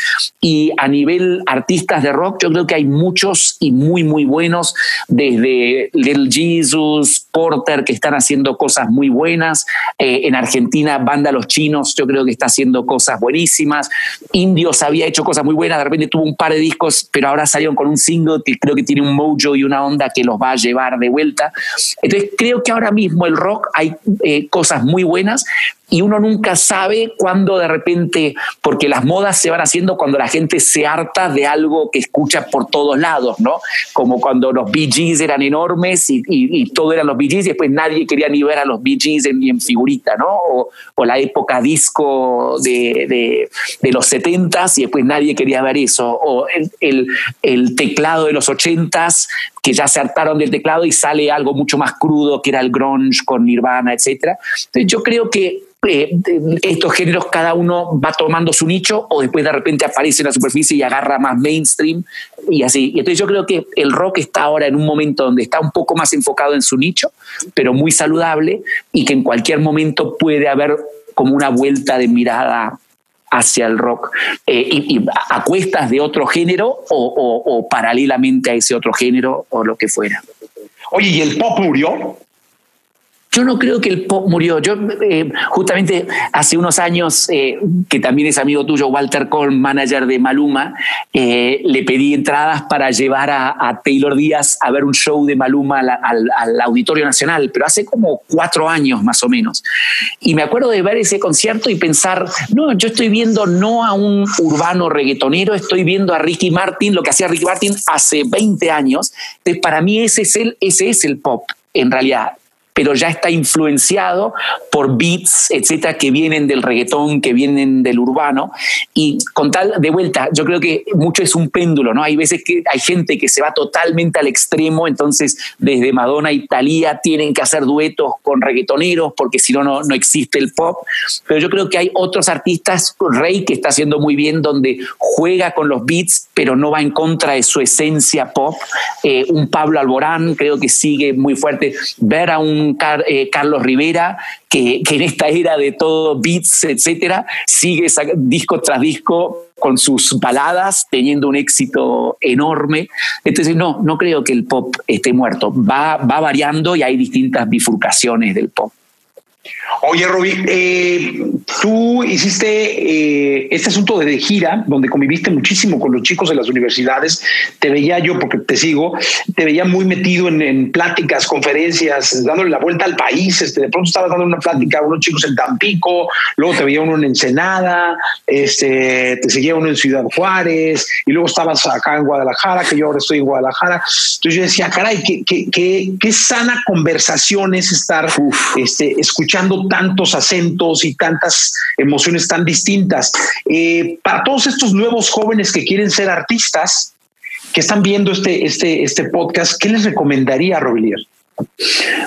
Y a nivel artistas de rock, yo creo que hay muchos y muy, muy buenos, desde Little Jesus, Porter, que están haciendo cosas muy buenas. Eh, en Argentina, Banda Los Chinos, yo creo que está haciendo cosas buenísimas. Indios había hecho cosas muy buenas, de repente tuvo un par de discos, pero ahora salieron con un single que creo que tiene un mojo y una onda que los va a llevar de vuelta. Entonces, creo que ahora mismo el rock hay eh, cosas muy buenas, y uno nunca sabe cuándo de repente, porque las modas se van haciendo cuando la gente se harta de algo que escucha por todos lados, ¿no? Como cuando los Bee Gees eran enormes y, y, todo eran los Bee Y después nadie quería ni ver a los Bee Gees ni en figurita, ¿no? O, la época disco de, de, de los 70s y después nadie quería ver eso. O el, el, el teclado de los 80s que ya se hartaron del teclado y sale algo mucho más crudo que era el grunge con Nirvana, etc. Entonces yo creo que eh, estos géneros cada uno va tomando su nicho o después de repente aparece en la superficie y agarra más mainstream y así. Y entonces yo creo que el rock está ahora en un momento donde está un poco más enfocado en su nicho, pero muy saludable y que en cualquier momento puede haber como una vuelta de mirada hacia el rock eh, y, a cuestas de otro género o, o, paralelamente a ese otro género o lo que fuera. Oye, ¿y el pop murió? Yo no creo que el pop murió. Yo eh, justamente hace unos años, eh, que también es amigo tuyo, Walter Colm, manager de Maluma, eh, le pedí entradas para llevar a, Taylor Díaz a ver un show de Maluma al, Auditorio Nacional, pero hace como cuatro años más o menos. Y me acuerdo de ver ese concierto y pensar, no, yo estoy viendo no a un urbano reggaetonero, estoy viendo a Ricky Martin, lo que hacía Ricky Martin hace 20 años. Entonces, para mí ese es el, ese es el pop en realidad pero ya está influenciado por beats, etcétera, que vienen del reggaetón, que vienen del urbano. Y con tal, de vuelta, yo creo que mucho es un péndulo, ¿no? Hay veces que hay gente que se va totalmente al extremo, entonces desde Madonna y Thalía tienen que hacer duetos con reggaetoneros porque si no, no existe el pop. Pero yo creo que hay otros artistas, Rey, que está haciendo muy bien, donde juega con los beats, pero no va en contra de su esencia pop. Eh, un Pablo Alborán, creo que sigue muy fuerte. Ver a un eh, Carlos Rivera que, en esta era de todo beats, etcétera, sigue disco tras disco con sus baladas, teniendo un éxito enorme. Entonces, no, no creo que el pop esté muerto. Va, va variando y hay distintas bifurcaciones del pop. Oye, Roby, eh, tú hiciste eh, este asunto de, gira, donde conviviste muchísimo con los chicos de las universidades. Te veía yo, porque te sigo, te veía muy metido en, pláticas, conferencias, dándole la vuelta al país. Este, de pronto estabas dando una plática a unos chicos en Tampico, luego te veía uno en Ensenada, este, te seguía uno en Ciudad Juárez, y luego estabas acá en Guadalajara, que yo ahora estoy en Guadalajara. Entonces yo decía, caray, qué, qué, qué, sana conversación es estar este, escuchando tantos acentos y tantas emociones tan distintas. Eh, para todos estos nuevos jóvenes que quieren ser artistas, que están viendo este, este, este podcast, ¿qué les recomendaría, Robilier?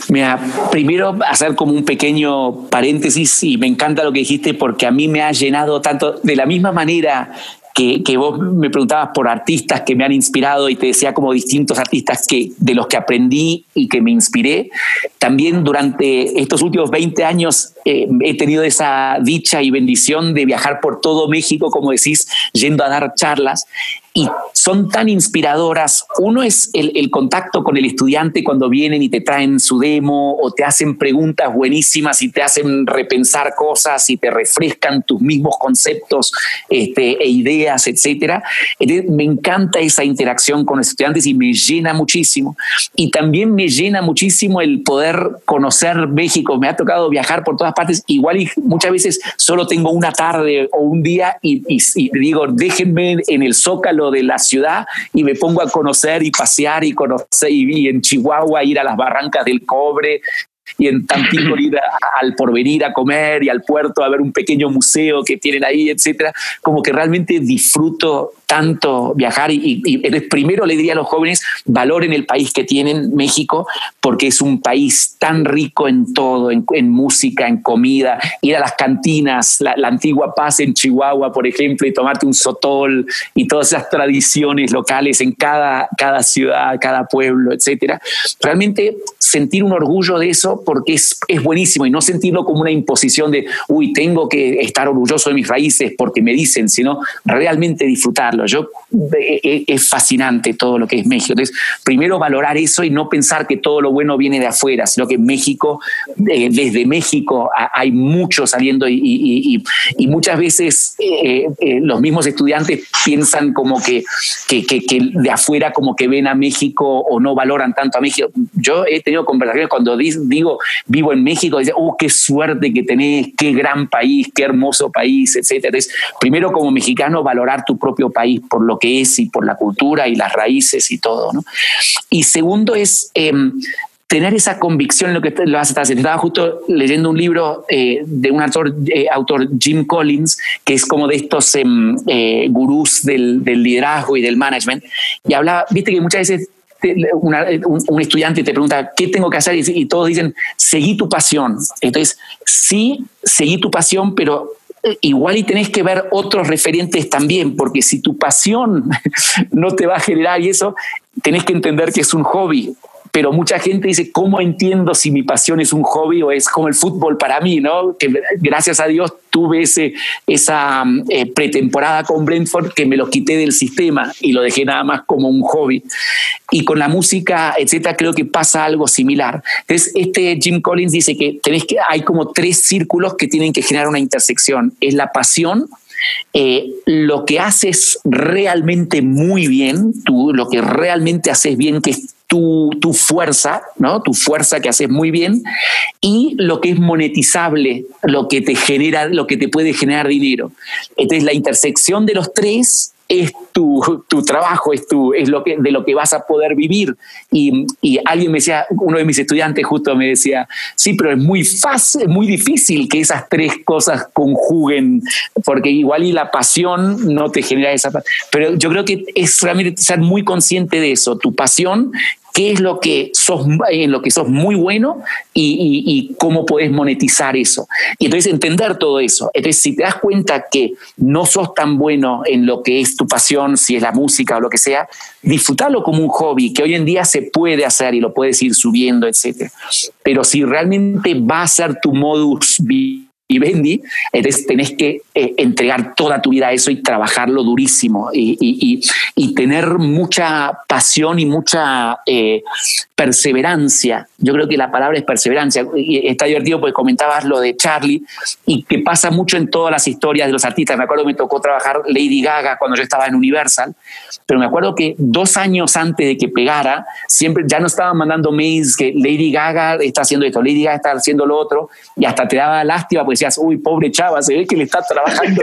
Mira, primero hacer como un pequeño paréntesis y me encanta lo que dijiste porque a mí me ha llenado tanto de la misma manera que, que, vos me preguntabas por artistas que me han inspirado y te decía como distintos artistas que, de los que aprendí y que me inspiré. También durante estos últimos 20 años eh, he tenido esa dicha y bendición de viajar por todo México, como decís, yendo a dar charlas y son tan inspiradoras. Uno es el, el, contacto con el estudiante cuando vienen y te traen su demo o te hacen preguntas buenísimas y te hacen repensar cosas y te refrescan tus mismos conceptos este, e ideas, etc. Me encanta esa interacción con los estudiantes y me llena muchísimo. Y también me llena muchísimo el poder conocer México. Me ha tocado viajar por todas partes. Igual y muchas veces solo tengo una tarde o un día y, y, y digo, déjenme en el zócalo de la ciudad y me pongo a conocer y pasear y conocer y, en Chihuahua ir a las barrancas del cobre y en Tampico ir al porvenir a comer y al puerto a ver un pequeño museo que tienen ahí, etcétera, como que realmente disfruto tanto viajar y, primero le diría a los jóvenes, valoren el país que tienen, México, porque es un país tan rico en todo, en, música, en comida, ir a las cantinas, la, antigua paz en Chihuahua, por ejemplo, y tomarte un sotol y todas esas tradiciones locales en cada, cada ciudad, cada pueblo, etcétera. Realmente sentir un orgullo de eso porque es, es buenísimo y no sentirlo como una imposición de, uy, tengo que estar orgulloso de mis raíces porque me dicen, sino realmente disfrutarlo yo, eh, eh, es fascinante todo lo que es México. Entonces, primero valorar eso y no pensar que todo lo bueno viene de afuera, sino que México, eh, desde México hay mucho saliendo y, muchas veces los mismos estudiantes piensan como que, que, de afuera como que ven a México o no valoran tanto a México. Yo he tenido conversaciones cuando digo vivo en México, dice, oh, qué suerte que tenés, qué gran país, qué hermoso país, etc. Entonces, primero como mexicano, valorar tu propio país por lo que es y por la cultura y las raíces y todo. ¿no? Y segundo es em, tener esa convicción en lo que lo hace. Estaba justo leyendo un libro eh, de un autor, eh, autor, Jim Collins, que es como de estos em, eh, gurús del, del, liderazgo y del management, y hablaba, viste que muchas veces un, estudiante te pregunta, ¿qué tengo que hacer? Y, y todos dicen, seguí tu pasión. Entonces, sí, seguí tu pasión, pero igual y tenés que ver otros referentes también, porque si tu pasión no te va a generar y eso, tenés que entender que es un hobby pero mucha gente dice, ¿cómo entiendo si mi pasión es un hobby o es como el fútbol para mí? ¿no? Que gracias a Dios tuve ese, esa eh, pretemporada con Brentford que me lo quité del sistema y lo dejé nada más como un hobby. Y con la música, etcétera, creo que pasa algo similar. Entonces, este Jim Collins dice que, tenés que hay como tres círculos que tienen que generar una intersección. Es la pasión, eh, lo que haces realmente muy bien, tú lo que realmente haces bien, que es tu, fuerza, ¿no? Tu fuerza que haces muy bien y lo que es monetizable, lo que te genera, lo que te puede generar dinero. Entonces, la intersección de los tres es tu, tu, trabajo, es, tu, es lo que, de lo que vas a poder vivir. Y, y, alguien me decía, uno de mis estudiantes justo me decía, sí, pero es muy fácil, muy difícil que esas tres cosas conjuguen, porque igual y la pasión no te genera esa... Pero yo creo que es realmente ser muy consciente de eso, tu pasión qué es lo que sos, en lo que sos muy bueno y, y, cómo podés monetizar eso. Y entonces entender todo eso. Entonces, si te das cuenta que no sos tan bueno en lo que es tu pasión, si es la música o lo que sea, disfrutarlo como un hobby, que hoy en día se puede hacer y lo puedes ir subiendo, etc. Pero si realmente va a ser tu modus vivendi, y Bendy, entonces tenés que eh, entregar toda tu vida a eso y trabajarlo durísimo y, y, y, tener mucha pasión y mucha eh, perseverancia. Yo creo que la palabra es perseverancia. Y está divertido porque comentabas lo de Charlie y que pasa mucho en todas las historias de los artistas. Me acuerdo que me tocó trabajar Lady Gaga cuando yo estaba en Universal, pero me acuerdo que dos años antes de que pegara, siempre ya no estaban mandando mails que Lady Gaga está haciendo esto, Lady Gaga está haciendo lo otro, y hasta te daba lástima porque decías, uy, pobre chava, se ve que le está trabajando,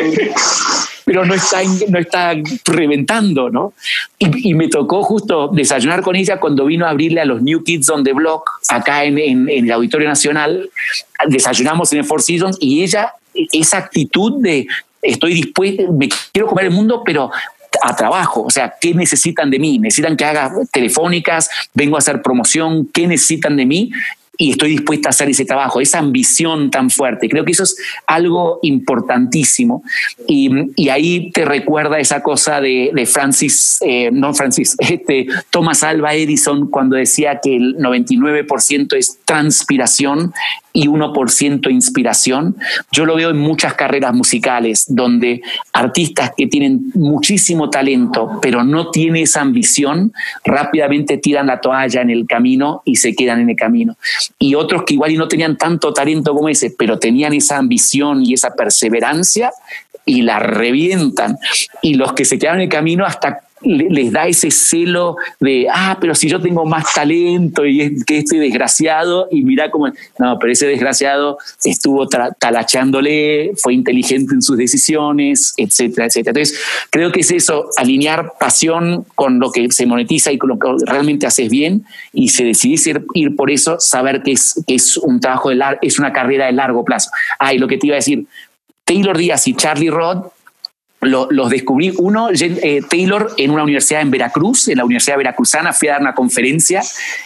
pero no está, no está reventando, ¿no? Y, me tocó justo desayunar con ella cuando vino a abrirle a los New Kids on the Block acá en, en, el Auditorio Nacional. Desayunamos en el Four Seasons y ella, esa actitud de estoy dispuesta, me quiero comer el mundo, pero a trabajo, o sea, ¿qué necesitan de mí? ¿Necesitan que haga telefónicas? ¿Vengo a hacer promoción? ¿Qué necesitan de mí? Y estoy dispuesta a hacer ese trabajo, esa ambición tan fuerte. Creo que eso es algo importantísimo y, y ahí te recuerda esa cosa de, de Francis, eh, no Francis, este, Thomas Alva Edison cuando decía que el 99% es transpiración y 1% inspiración. Yo lo veo en muchas carreras musicales donde artistas que tienen muchísimo talento pero no tienen esa ambición, rápidamente tiran la toalla en el camino y se quedan en el camino. Y otros que igual y no tenían tanto talento como ese, pero tenían esa ambición y esa perseverancia y la revientan. Y los que se quedan en el camino hasta les da ese celo de, ah, pero si yo tengo más talento y que este desgraciado, y mira cómo, no, pero ese desgraciado estuvo talachándole, fue inteligente en sus decisiones, etcétera, etcétera. Entonces, creo que es eso, alinear pasión con lo que se monetiza y con lo que realmente haces bien, y si decidís ir, ir por eso, saber que es, que es un trabajo, de es una carrera de largo plazo. Ah, lo que te iba a decir, Taylor Díaz y Charlie Rod los descubrí. Uno, eh, Taylor, en una universidad en Veracruz, en la Universidad Veracruzana, fui a dar una conferencia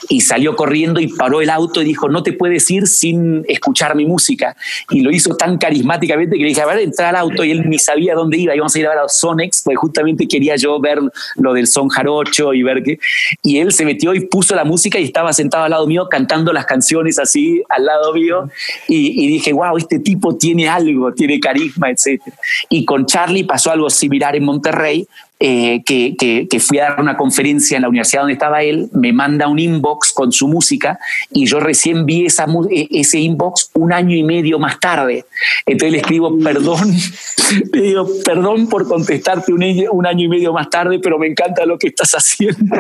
y salió corriendo y paró el auto y dijo, no te puedes ir sin escuchar mi música. Y lo hizo tan carismáticamente que le dije, a ver, entra al auto y él ni sabía dónde iba. Íbamos a ir a ver a Sonex, porque justamente quería yo ver lo del son jarocho y ver qué. Y él se metió y puso la música y estaba sentado al lado mío cantando las canciones así al lado mío. Y, y dije, wow, este tipo tiene algo, tiene carisma, etc. Y con Charlie pasó algo similar en Monterrey, eh, que, que, fui a dar una conferencia en la universidad donde estaba él, me manda un inbox con su música y yo recién vi esa, e, ese inbox un año y medio más tarde. Entonces le escribo, perdón, le digo, perdón por contestarte un, un año y medio más tarde, pero me encanta lo que estás haciendo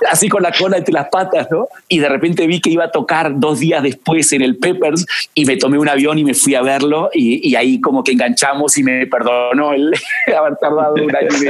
así con la cola entre las patas, ¿no? Y de repente vi que iba a tocar dos días después en el Peppers y me tomé un avión y me fui a verlo y, ahí como que enganchamos y me perdonó el haber tardado un año y.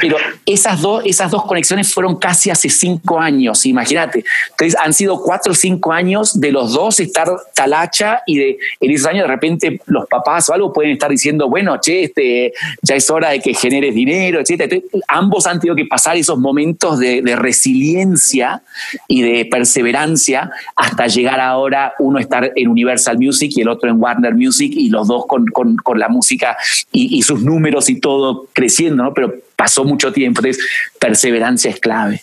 Pero esas dos, esas dos conexiones fueron casi hace cinco años, imagínate. Entonces han sido cuatro o cinco años de los dos estar talacha y de, en esos años de repente los papás o algo pueden estar diciendo, bueno, che, este, ya es hora de que generes dinero, etc. ambos han tenido que pasar esos momentos de, de resiliencia y de perseverancia hasta llegar ahora uno estar en Universal Music y el otro en Warner Music y los dos con, con, con la música y, sus números y todo creciendo, ¿no? Pero pasó mucho tiempo, entonces perseverancia es clave.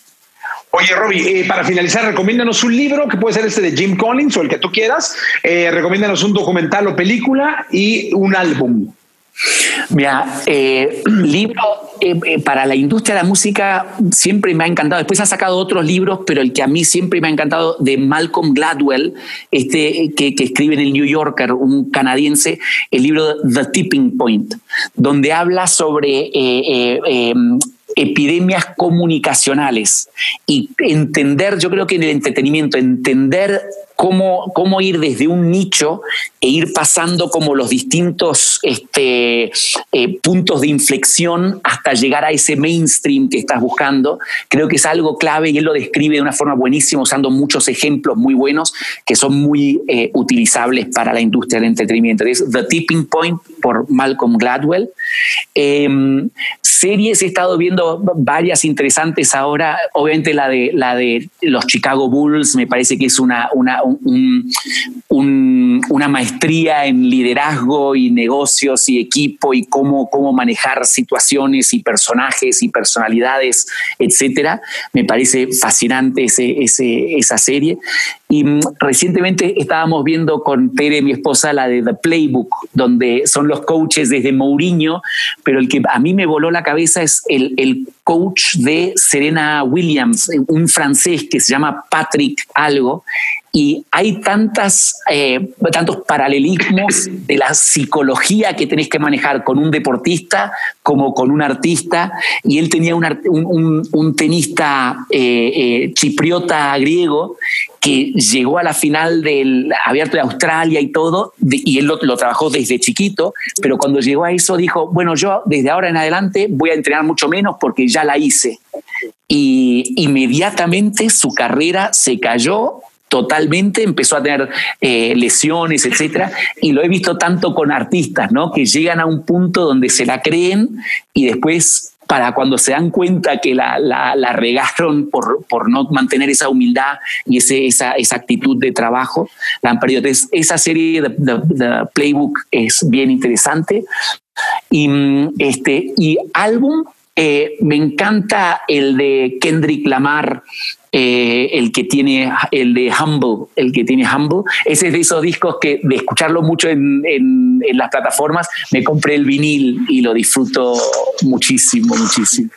Oye, Robbie, eh, para finalizar, recomiéndanos un libro que puede ser este de Jim Collins o el que tú quieras. Eh, recomiéndanos un documental o película y un álbum. Mira, eh, libro eh, eh, para la industria de la música siempre me ha encantado. Después ha sacado otros libros, pero el que a mí siempre me ha encantado de Malcolm Gladwell, este que, escribe en el New Yorker, un canadiense, el libro The Tipping Point, donde habla sobre em, epidemias comunicacionales y entender, yo creo que en el entretenimiento, entender cómo, cómo ir desde un nicho e ir pasando como los distintos este, eh, puntos de inflexión hasta llegar a ese mainstream que estás buscando. Creo que es algo clave y él lo describe de una forma buenísima usando muchos ejemplos muy buenos que son muy eh, utilizables para la industria del entretenimiento. Es The Tipping Point por Malcolm Gladwell. Em, series he estado viendo varias interesantes ahora. Obviamente la de, la de los Chicago Bulls me parece que es una, una, una maestría en liderazgo y negocios y equipo y cómo, cómo manejar situaciones y personajes y personalidades, etcétera. Me parece fascinante ese, esa serie. Y mm, recientemente estábamos viendo con Tere, mi esposa, la de The Playbook, donde son los coaches desde Mourinho, pero el que a mí me voló la cabeza es el, el coach de Serena Williams, un francés que se llama Patrick Algo, y hay tantas, eh, tantos paralelismos de la psicología que tenés que manejar con un deportista como con un artista, y él tenía un, un, tenista eh, eh, chipriota griego que llegó a la final del Abierto de Australia y todo, y él lo, lo, trabajó desde chiquito, pero cuando llegó a eso dijo, bueno, yo desde ahora en adelante voy a entrenar mucho menos porque ya la hice. Y inmediatamente su carrera se cayó totalmente, empezó a tener eh, lesiones, etcétera, y lo he visto tanto con artistas, ¿no? Que llegan a un punto donde se la creen y después para cuando se dan cuenta que la, la, regaron por, por, no mantener esa humildad y ese, esa, esa, actitud de trabajo, la han perdido. Entonces, esa serie de, Playbook es bien interesante. Y, mm, este, y álbum, eh, me encanta el de Kendrick Lamar, eh, el que tiene el de Humble, el que tiene Humble, ese es de esos discos que de escucharlo mucho en, las plataformas, me compré el vinil y lo disfruto muchísimo, muchísimo.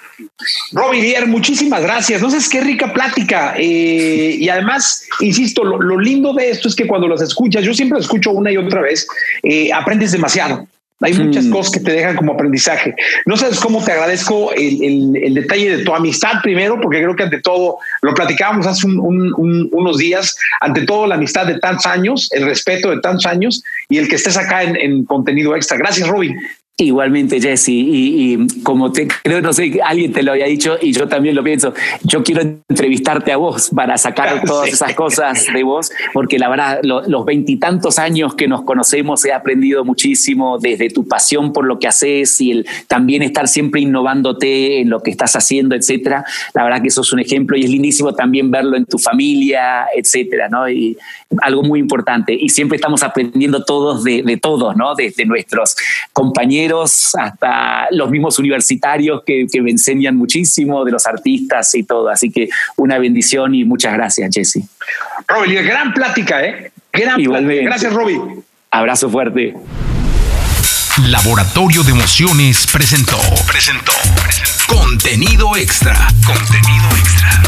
Robbie Dier, muchísimas gracias. No sé, qué rica plática. Eh, y además, insisto, lo, lindo de esto es que cuando los escuchas, yo siempre lo escucho una y otra vez, eh, aprendes demasiado. Hay muchas mm. cosas que te dejan como aprendizaje. No sabes cómo te agradezco el, detalle de tu amistad primero, porque creo que ante todo, lo platicábamos hace unos días, ante todo la amistad de tantos años, el respeto de tantos años y el que estés acá en, en contenido extra. Gracias, Robin. Igualmente, Jesse, y, como te creo, no sé, alguien te lo había dicho y yo también lo pienso, yo quiero entrevistarte a vos para sacar todas esas cosas de vos, porque la verdad, los veintitantos años que nos conocemos he aprendido muchísimo desde tu pasión por lo que haces y el también estar siempre innovándote en lo que estás haciendo, etcétera. La verdad que eso es un ejemplo y es lindísimo también verlo en tu familia, etcétera, ¿no? Y algo muy importante. Y siempre estamos aprendiendo todos de, de todos, ¿no? Desde nuestros compañeros hasta los mismos universitarios que, me enseñan muchísimo, de los artistas y todo. Así que una bendición y muchas gracias, Jesse. Robbie, gran plática, ¿eh? Gran Igualmente. Gracias, Robbie. Abrazo fuerte. Laboratorio de Emociones presentó, presentó, presentó. Contenido extra. Contenido extra.